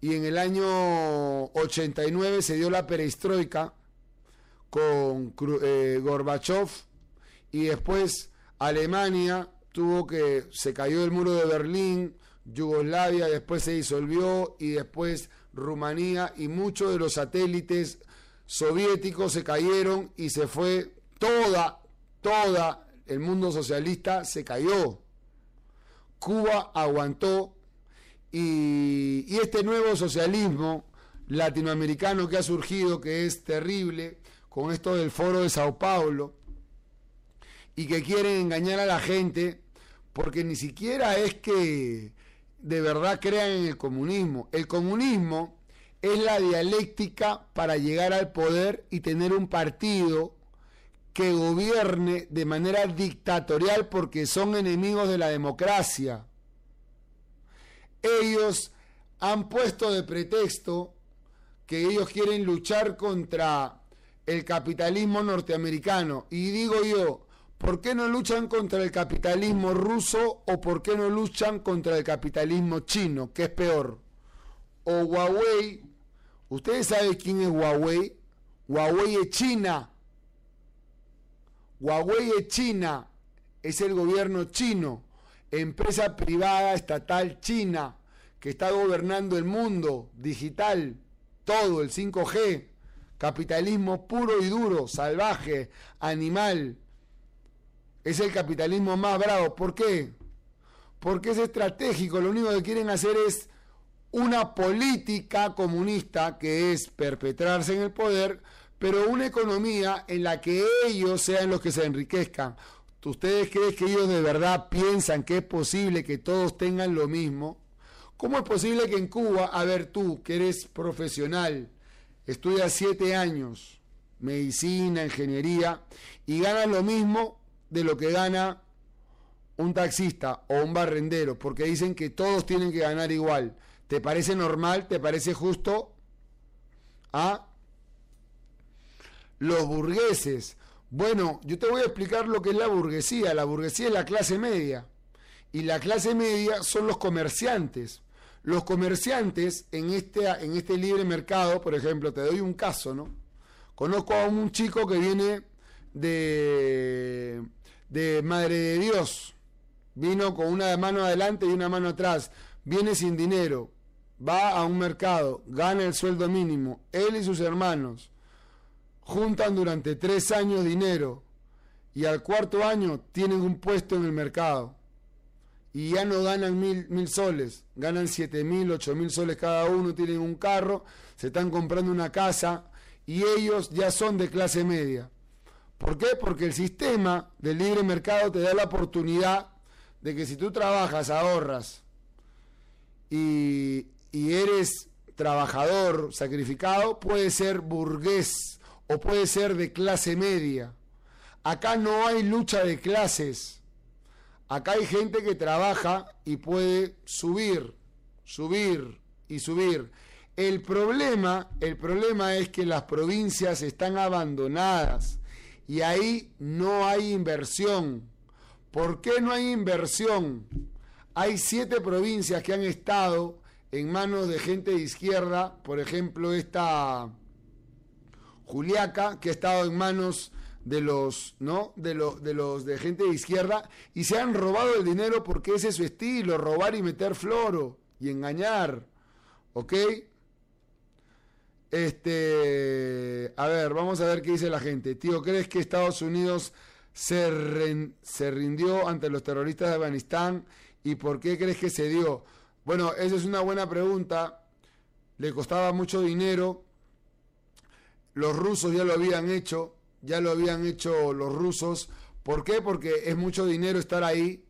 y en el año 89 se dio la perestroika con eh, Gorbachev y después Alemania tuvo que, se cayó el muro de Berlín, Yugoslavia después se disolvió y después Rumanía y muchos de los satélites soviéticos se cayeron y se fue toda, toda el mundo socialista se cayó. Cuba aguantó y, y este nuevo socialismo latinoamericano que ha surgido, que es terrible, con esto del foro de Sao Paulo, y que quieren engañar a la gente porque ni siquiera es que de verdad crean en el comunismo. El comunismo es la dialéctica para llegar al poder y tener un partido que gobierne de manera dictatorial porque son enemigos de la democracia. Ellos han puesto de pretexto que ellos quieren luchar contra el capitalismo norteamericano. Y digo yo, ¿Por qué no luchan contra el capitalismo ruso o por qué no luchan contra el capitalismo chino, que es peor? O Huawei, ¿ustedes saben quién es Huawei? Huawei es China. Huawei es China, es el gobierno chino, empresa privada estatal china que está gobernando el mundo digital, todo el 5G, capitalismo puro y duro, salvaje, animal es el capitalismo más bravo. ¿Por qué? Porque es estratégico. Lo único que quieren hacer es una política comunista que es perpetrarse en el poder, pero una economía en la que ellos sean los que se enriquezcan. ¿Ustedes creen que ellos de verdad piensan que es posible que todos tengan lo mismo? ¿Cómo es posible que en Cuba, a ver tú, que eres profesional, estudias siete años, medicina, ingeniería, y ganas lo mismo de lo que gana un taxista o un barrendero, porque dicen que todos tienen que ganar igual. ¿Te parece normal? ¿Te parece justo? ¿Ah? Los burgueses. Bueno, yo te voy a explicar lo que es la burguesía. La burguesía es la clase media. Y la clase media son los comerciantes. Los comerciantes en este, en este libre mercado, por ejemplo, te doy un caso, ¿no? Conozco a un chico que viene de de Madre de Dios. Vino con una mano adelante y una mano atrás. Viene sin dinero. Va a un mercado. Gana el sueldo mínimo. Él y sus hermanos. juntan durante tres años dinero y al cuarto año tienen un puesto en el mercado y ya no ganan mil, mil soles, ganan siete mil, ocho mil soles cada uno, tienen un carro, se están comprando una casa y ellos ya son de clase media. ¿Por qué? Porque el sistema del libre mercado te da la oportunidad de que si tú trabajas, ahorras y, y eres trabajador sacrificado, puede ser burgués o puede ser de clase media. Acá no hay lucha de clases Acá hay gente que trabaja y puede subir, subir y subir. El problema, el problema es que las provincias están abandonadas y ahí no hay inversión. ¿Por qué no hay inversión? Hay siete provincias que han estado en manos de gente de izquierda, por ejemplo esta Juliaca, que ha estado en manos de los, ¿no? De, de los de gente de izquierda y se han robado el dinero porque ese es su estilo, robar y meter floro y engañar. ¿Ok? Este, a ver, vamos a ver qué dice la gente. Tío, ¿crees que Estados Unidos se, se rindió ante los terroristas de Afganistán y por qué crees que se dio? Bueno, esa es una buena pregunta. Le costaba mucho dinero. Los rusos ya lo habían hecho ya lo habían hecho los rusos. ¿Por qué? Porque es mucho dinero estar ahí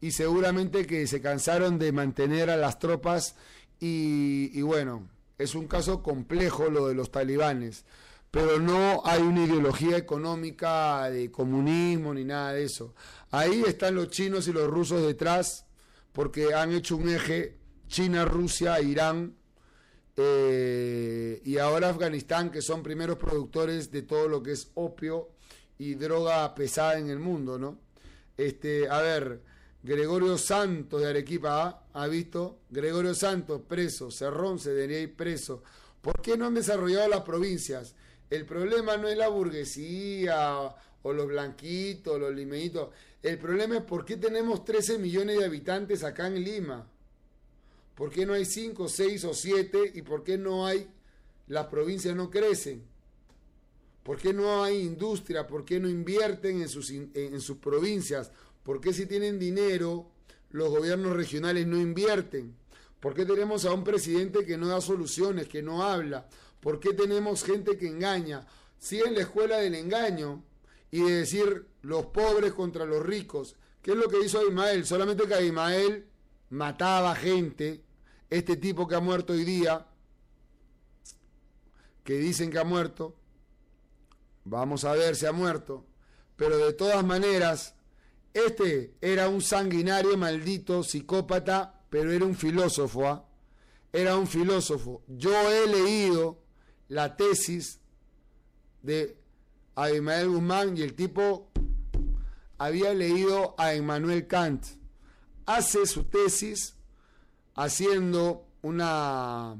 y seguramente que se cansaron de mantener a las tropas y, bueno, es un caso complejo lo de los talibanes, pero no hay una ideología económica de comunismo ni nada de eso. Ahí están los chinos y los rusos detrás porque han hecho un eje China, Rusia, Irán eh, y ahora Afganistán, que son primeros productores de todo lo que es opio y droga pesada en el mundo, ¿no? Este, a ver, Gregorio Santos de Arequipa ¿ah? ha visto, Gregorio Santos preso, Cerrón ir preso. ¿Por qué no han desarrollado las provincias? El problema no es la burguesía o los blanquitos, los limeitos. El problema es por qué tenemos 13 millones de habitantes acá en Lima. ¿Por qué no hay cinco, seis o siete? ¿Y por qué no hay, las provincias no crecen? ¿Por qué no hay industria? ¿Por qué no invierten en sus, en sus provincias? ¿Por qué si tienen dinero los gobiernos regionales no invierten? ¿Por qué tenemos a un presidente que no da soluciones, que no habla? ¿Por qué tenemos gente que engaña? Sigue en la escuela del engaño y de decir los pobres contra los ricos. ¿Qué es lo que hizo Abimael? Solamente que Abimael mataba gente este tipo que ha muerto hoy día, que dicen que ha muerto, vamos a ver si ha muerto, pero de todas maneras, este era un sanguinario, maldito, psicópata, pero era un filósofo, ¿ah? era un filósofo. Yo he leído la tesis de Abimael Guzmán y el tipo había leído a Emmanuel Kant. Hace su tesis haciendo una,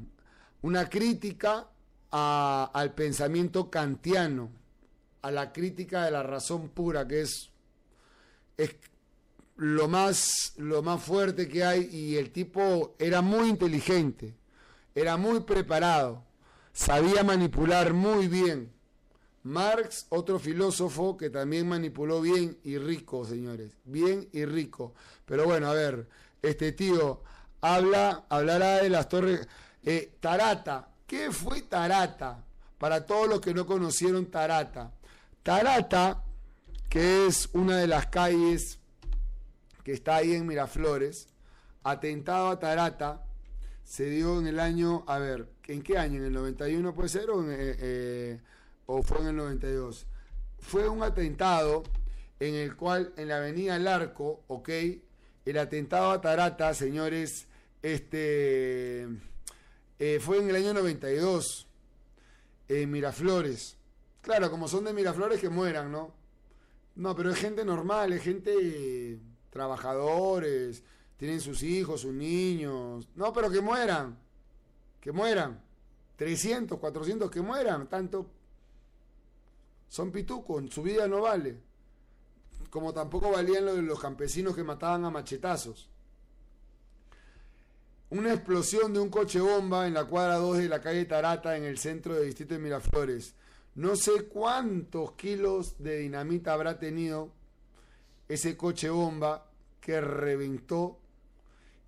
una crítica al pensamiento kantiano, a la crítica de la razón pura, que es, es lo, más, lo más fuerte que hay, y el tipo era muy inteligente, era muy preparado, sabía manipular muy bien. Marx, otro filósofo que también manipuló bien y rico, señores, bien y rico. Pero bueno, a ver, este tío habla, hablará de las torres. Eh, Tarata, ¿qué fue Tarata? Para todos los que no conocieron Tarata. Tarata, que es una de las calles que está ahí en Miraflores, atentado a Tarata, se dio en el año, a ver, ¿en qué año? ¿En el 91 puede ser o, eh, eh, o fue en el 92? Fue un atentado en el cual en la avenida El Arco, ok, el atentado a Tarata, señores, este, eh, fue en el año 92, en Miraflores. Claro, como son de Miraflores, que mueran, ¿no? No, pero es gente normal, es gente trabajadores, tienen sus hijos, sus niños. No, pero que mueran, que mueran. 300, 400 que mueran, tanto son pitucos, su vida no vale como tampoco valían lo de los campesinos que mataban a machetazos. Una explosión de un coche bomba en la cuadra 2 de la calle Tarata en el centro del distrito de Miraflores. No sé cuántos kilos de dinamita habrá tenido ese coche bomba que reventó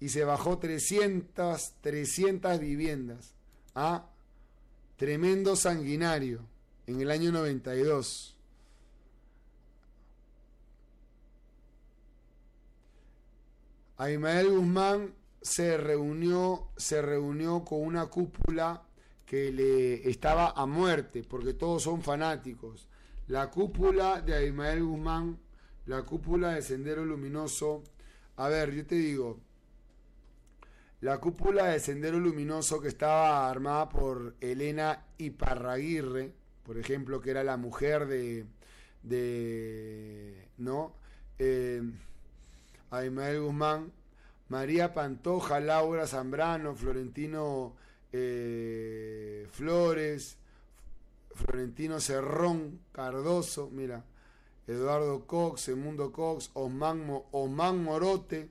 y se bajó 300, 300 viviendas. ¿Ah? Tremendo sanguinario en el año 92. Aimael Guzmán se reunió, se reunió con una cúpula que le estaba a muerte, porque todos son fanáticos. La cúpula de Aimael Guzmán, la cúpula de Sendero Luminoso. A ver, yo te digo, la cúpula de Sendero Luminoso que estaba armada por Elena Iparraguirre, por ejemplo, que era la mujer de, de ¿no? Eh, Guzmán, María Pantoja, Laura Zambrano, Florentino eh, Flores, Florentino Cerrón, Cardoso, mira, Eduardo Cox, Mundo Cox, Osman, Osman Morote,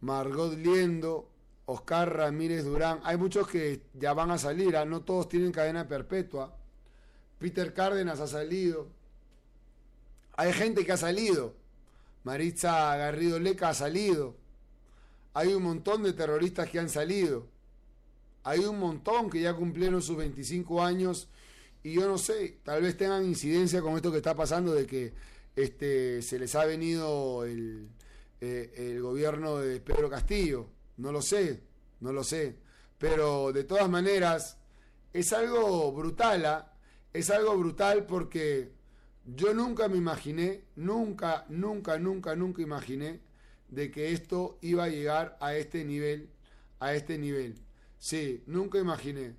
Margot Liendo, Oscar Ramírez Durán. Hay muchos que ya van a salir, ¿ah? no todos tienen cadena perpetua. Peter Cárdenas ha salido. Hay gente que ha salido. Maritza Garrido Leca ha salido. Hay un montón de terroristas que han salido. Hay un montón que ya cumplieron sus 25 años y yo no sé, tal vez tengan incidencia con esto que está pasando de que este, se les ha venido el, eh, el gobierno de Pedro Castillo. No lo sé, no lo sé. Pero de todas maneras, es algo brutal, ¿ah? es algo brutal porque yo nunca me imaginé, nunca, nunca, nunca, nunca imaginé de que esto iba a llegar a este nivel, a este nivel. Sí, nunca imaginé.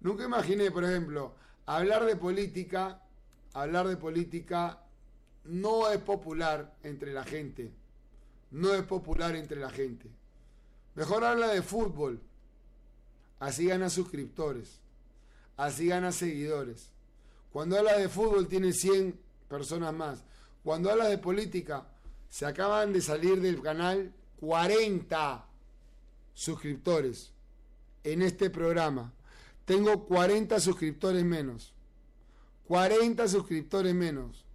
Nunca imaginé, por ejemplo, hablar de política, hablar de política no es popular entre la gente. No es popular entre la gente. Mejor habla de fútbol. Así gana suscriptores. Así gana seguidores. Cuando habla de fútbol tiene 100 personas más. Cuando habla de política, se acaban de salir del canal 40 suscriptores en este programa. Tengo 40 suscriptores menos. 40 suscriptores menos.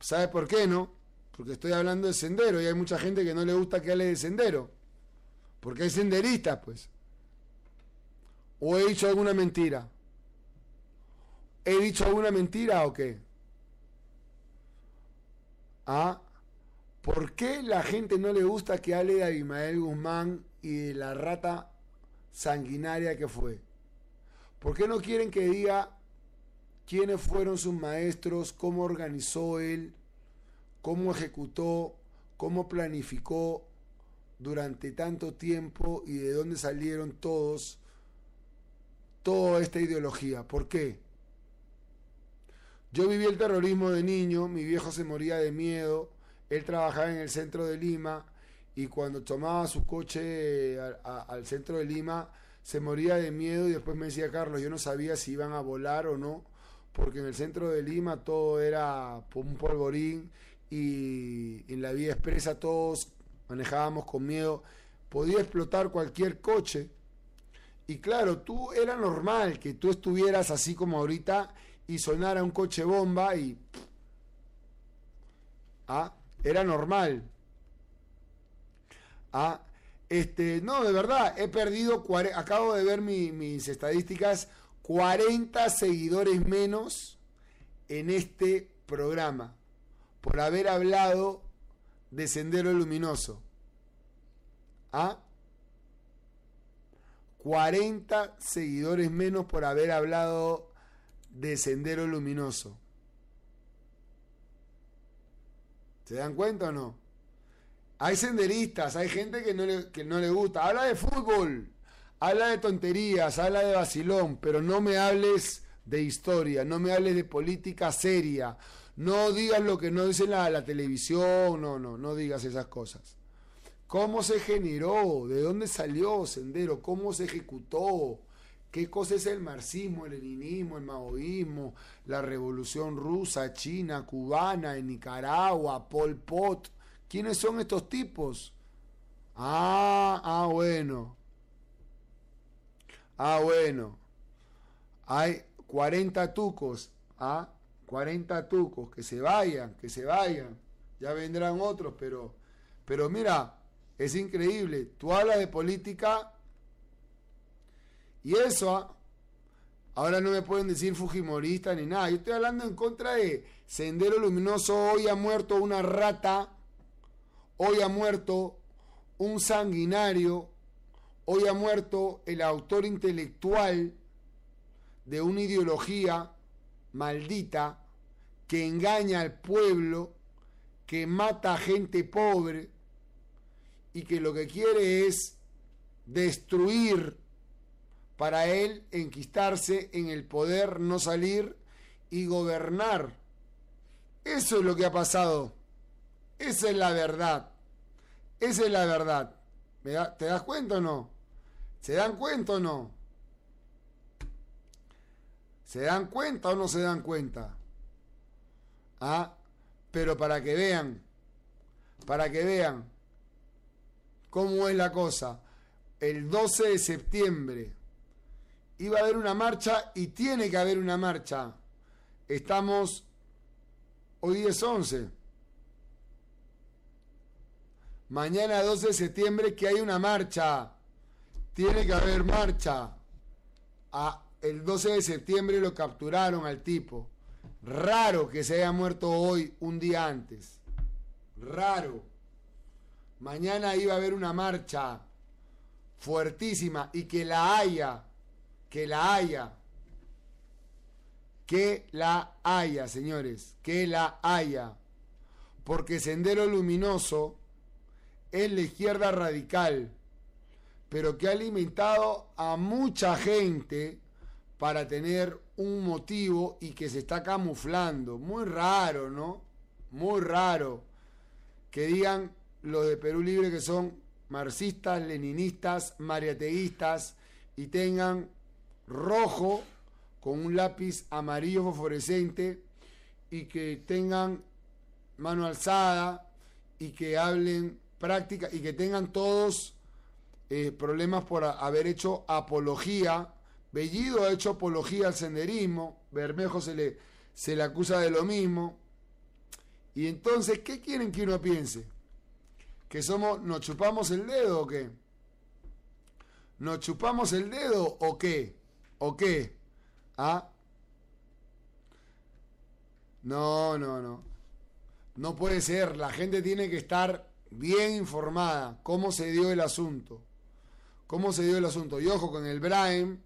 ¿Sabe por qué no? Porque estoy hablando de sendero y hay mucha gente que no le gusta que hable de sendero. Porque hay senderistas, pues. ¿O he dicho alguna mentira? ¿He dicho alguna mentira o qué? ¿Ah? ¿Por qué la gente no le gusta que hable de Abimael Guzmán y de la rata sanguinaria que fue. ¿Por qué no quieren que diga quiénes fueron sus maestros, cómo organizó él, cómo ejecutó, cómo planificó durante tanto tiempo y de dónde salieron todos, toda esta ideología? ¿Por qué? Yo viví el terrorismo de niño, mi viejo se moría de miedo, él trabajaba en el centro de Lima, y cuando tomaba su coche al centro de Lima se moría de miedo y después me decía Carlos, yo no sabía si iban a volar o no, porque en el centro de Lima todo era un polvorín y en la vía expresa todos manejábamos con miedo, podía explotar cualquier coche. Y claro, tú era normal que tú estuvieras así como ahorita y sonara un coche bomba y... Ah, era normal. Ah, este, no, de verdad, he perdido, acabo de ver mis estadísticas, 40 seguidores menos en este programa por haber hablado de Sendero Luminoso. ¿Ah? 40 seguidores menos por haber hablado de Sendero Luminoso. ¿Se dan cuenta o no? Hay senderistas, hay gente que no, le, que no le gusta. Habla de fútbol, habla de tonterías, habla de vacilón, pero no me hables de historia, no me hables de política seria. No digas lo que no dice la, la televisión, no, no, no digas esas cosas. ¿Cómo se generó? ¿De dónde salió Sendero? ¿Cómo se ejecutó? ¿Qué cosa es el marxismo, el leninismo, el maoísmo, la revolución rusa, china, cubana, en Nicaragua, Pol Pot? ¿Quiénes son estos tipos? Ah, ah, bueno. Ah, bueno. Hay 40 tucos, ¿ah? 40 tucos, que se vayan, que se vayan. Ya vendrán otros, pero, pero mira, es increíble. Tú hablas de política y eso, ¿ah? ahora no me pueden decir fujimorista ni nada. Yo estoy hablando en contra de Sendero Luminoso. Hoy ha muerto una rata. Hoy ha muerto un sanguinario. Hoy ha muerto el autor intelectual de una ideología maldita que engaña al pueblo, que mata a gente pobre y que lo que quiere es destruir para él enquistarse en el poder, no salir y gobernar. Eso es lo que ha pasado. Esa es la verdad. Esa es la verdad. ¿Te das cuenta o no? ¿Se dan cuenta o no? ¿Se dan cuenta o no se dan cuenta? ¿Ah? Pero para que vean, para que vean cómo es la cosa, el 12 de septiembre iba a haber una marcha y tiene que haber una marcha. Estamos, hoy es 11. Mañana 12 de septiembre que hay una marcha. Tiene que haber marcha. El 12 de septiembre lo capturaron al tipo. Raro que se haya muerto hoy, un día antes. Raro. Mañana iba a haber una marcha fuertísima y que la haya que la haya. Que la haya, señores, que la haya. Porque Sendero Luminoso es la izquierda radical, pero que ha alimentado a mucha gente para tener un motivo y que se está camuflando. Muy raro, ¿no? Muy raro. Que digan los de Perú Libre que son marxistas, leninistas, mariateístas y tengan rojo con un lápiz amarillo fosforescente y que tengan mano alzada y que hablen práctica y que tengan todos eh, problemas por haber hecho apología. Bellido ha hecho apología al senderismo, Bermejo se le, se le acusa de lo mismo. Y entonces, ¿qué quieren que uno piense? ¿Que somos, nos chupamos el dedo o qué? ¿Nos chupamos el dedo o qué? ¿O qué? ¿Ah? No, no, no. No puede ser. La gente tiene que estar bien informada. ¿Cómo se dio el asunto? ¿Cómo se dio el asunto? Y ojo, con el Braem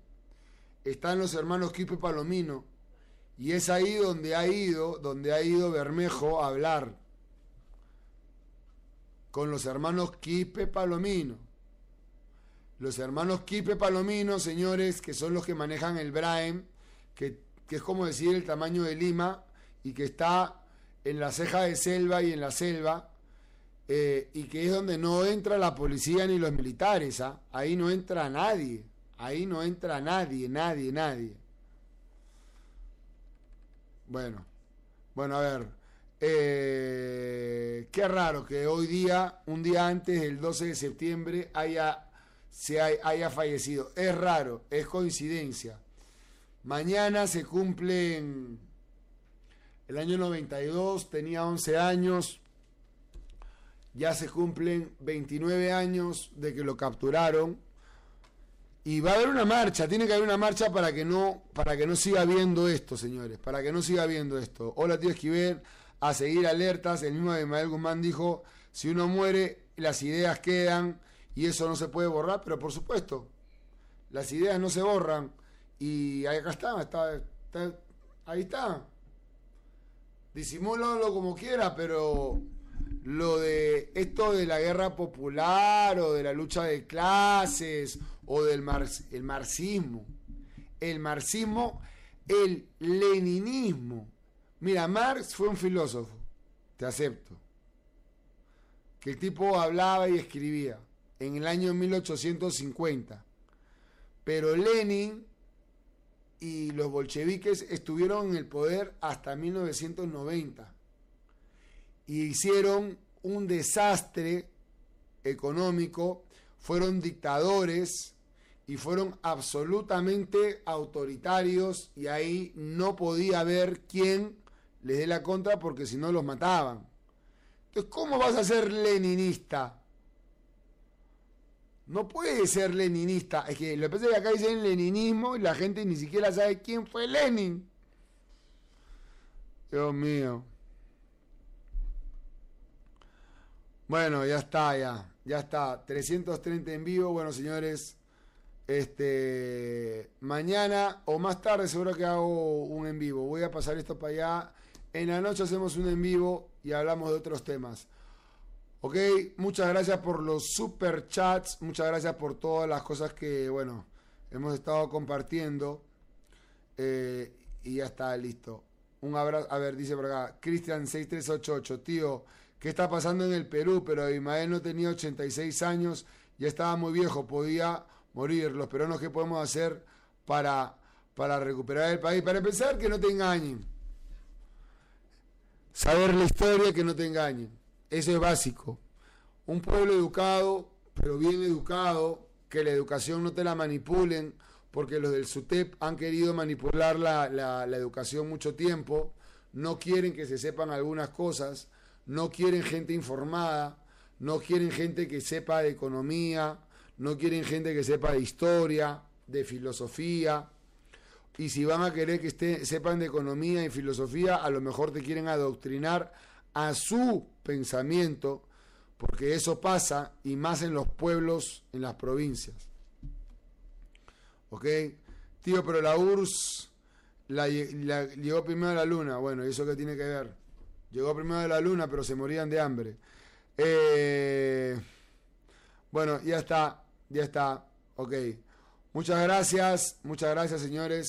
están los hermanos Quispe Palomino. Y es ahí donde ha ido, donde ha ido Bermejo a hablar. Con los hermanos Quispe Palomino. Los hermanos Quipe Palomino, señores, que son los que manejan el Braem, que, es como decir el tamaño de Lima y que está en la ceja de selva y en la selva, eh, y que es donde no entra la policía ni los militares. ¿ah? Ahí no entra nadie, ahí no entra nadie, nadie, nadie. Bueno, bueno, a ver. Eh, qué raro que hoy día, un día antes del 12 de septiembre, haya se haya fallecido. Es raro, es coincidencia. Mañana se cumplen, el año 92 tenía 11 años, ya se cumplen 29 años de que lo capturaron. Y va a haber una marcha, tiene que haber una marcha para que no, para que no siga viendo esto, señores, para que no siga viendo esto. Hola, tío Esquivel, a seguir alertas. El mismo de Mael Guzmán dijo, si uno muere, las ideas quedan y eso no se puede borrar, pero por supuesto, las ideas no se borran y acá está, está, ahí está. Disimúlalo como quiera, pero lo de esto de la guerra popular o de la lucha de clases o del el marxismo, el marxismo, el leninismo. Mira, Marx fue un filósofo, te acepto. Que el tipo hablaba y escribía en el año 1850. Pero Lenin y los bolcheviques estuvieron en el poder hasta 1990 y hicieron un desastre económico, fueron dictadores y fueron absolutamente autoritarios y ahí no podía haber quién les dé la contra porque si no los mataban. Entonces, ¿cómo vas a ser leninista? No puede ser leninista. Es que lo que pasa es que acá dicen leninismo y la gente ni siquiera sabe quién fue Lenin. Dios mío. Bueno, ya está, ya. Ya está. 330 en vivo. Bueno, señores. Este. Mañana o más tarde seguro que hago un en vivo. Voy a pasar esto para allá. En la noche hacemos un en vivo y hablamos de otros temas. Ok, muchas gracias por los super chats, muchas gracias por todas las cosas que, bueno, hemos estado compartiendo. Eh, y ya está, listo. Un abrazo, a ver, dice por acá, Cristian6388, tío, ¿qué está pasando en el Perú? Pero Ismael no tenía 86 años, ya estaba muy viejo, podía morir. Los peruanos, ¿qué podemos hacer para, para recuperar el país? Para empezar, que no te engañen. Saber la historia, que no te engañen. Eso es básico. Un pueblo educado, pero bien educado, que la educación no te la manipulen, porque los del SUTEP han querido manipular la, educación mucho tiempo, no quieren que se sepan algunas cosas, no quieren gente informada, no quieren gente que sepa de economía, no quieren gente que sepa de historia, de filosofía. Y si van a querer que sepan de economía y filosofía, a lo mejor te quieren adoctrinar a su pensamiento, porque eso pasa y más en los pueblos, en las provincias. ¿Ok? Tío, pero la URSS la, llegó primero a la luna. Bueno, ¿y eso qué tiene que ver? Llegó primero a la luna, pero se morían de hambre. Eh, bueno, ya está, ya está. Ok. Muchas gracias, muchas gracias señores.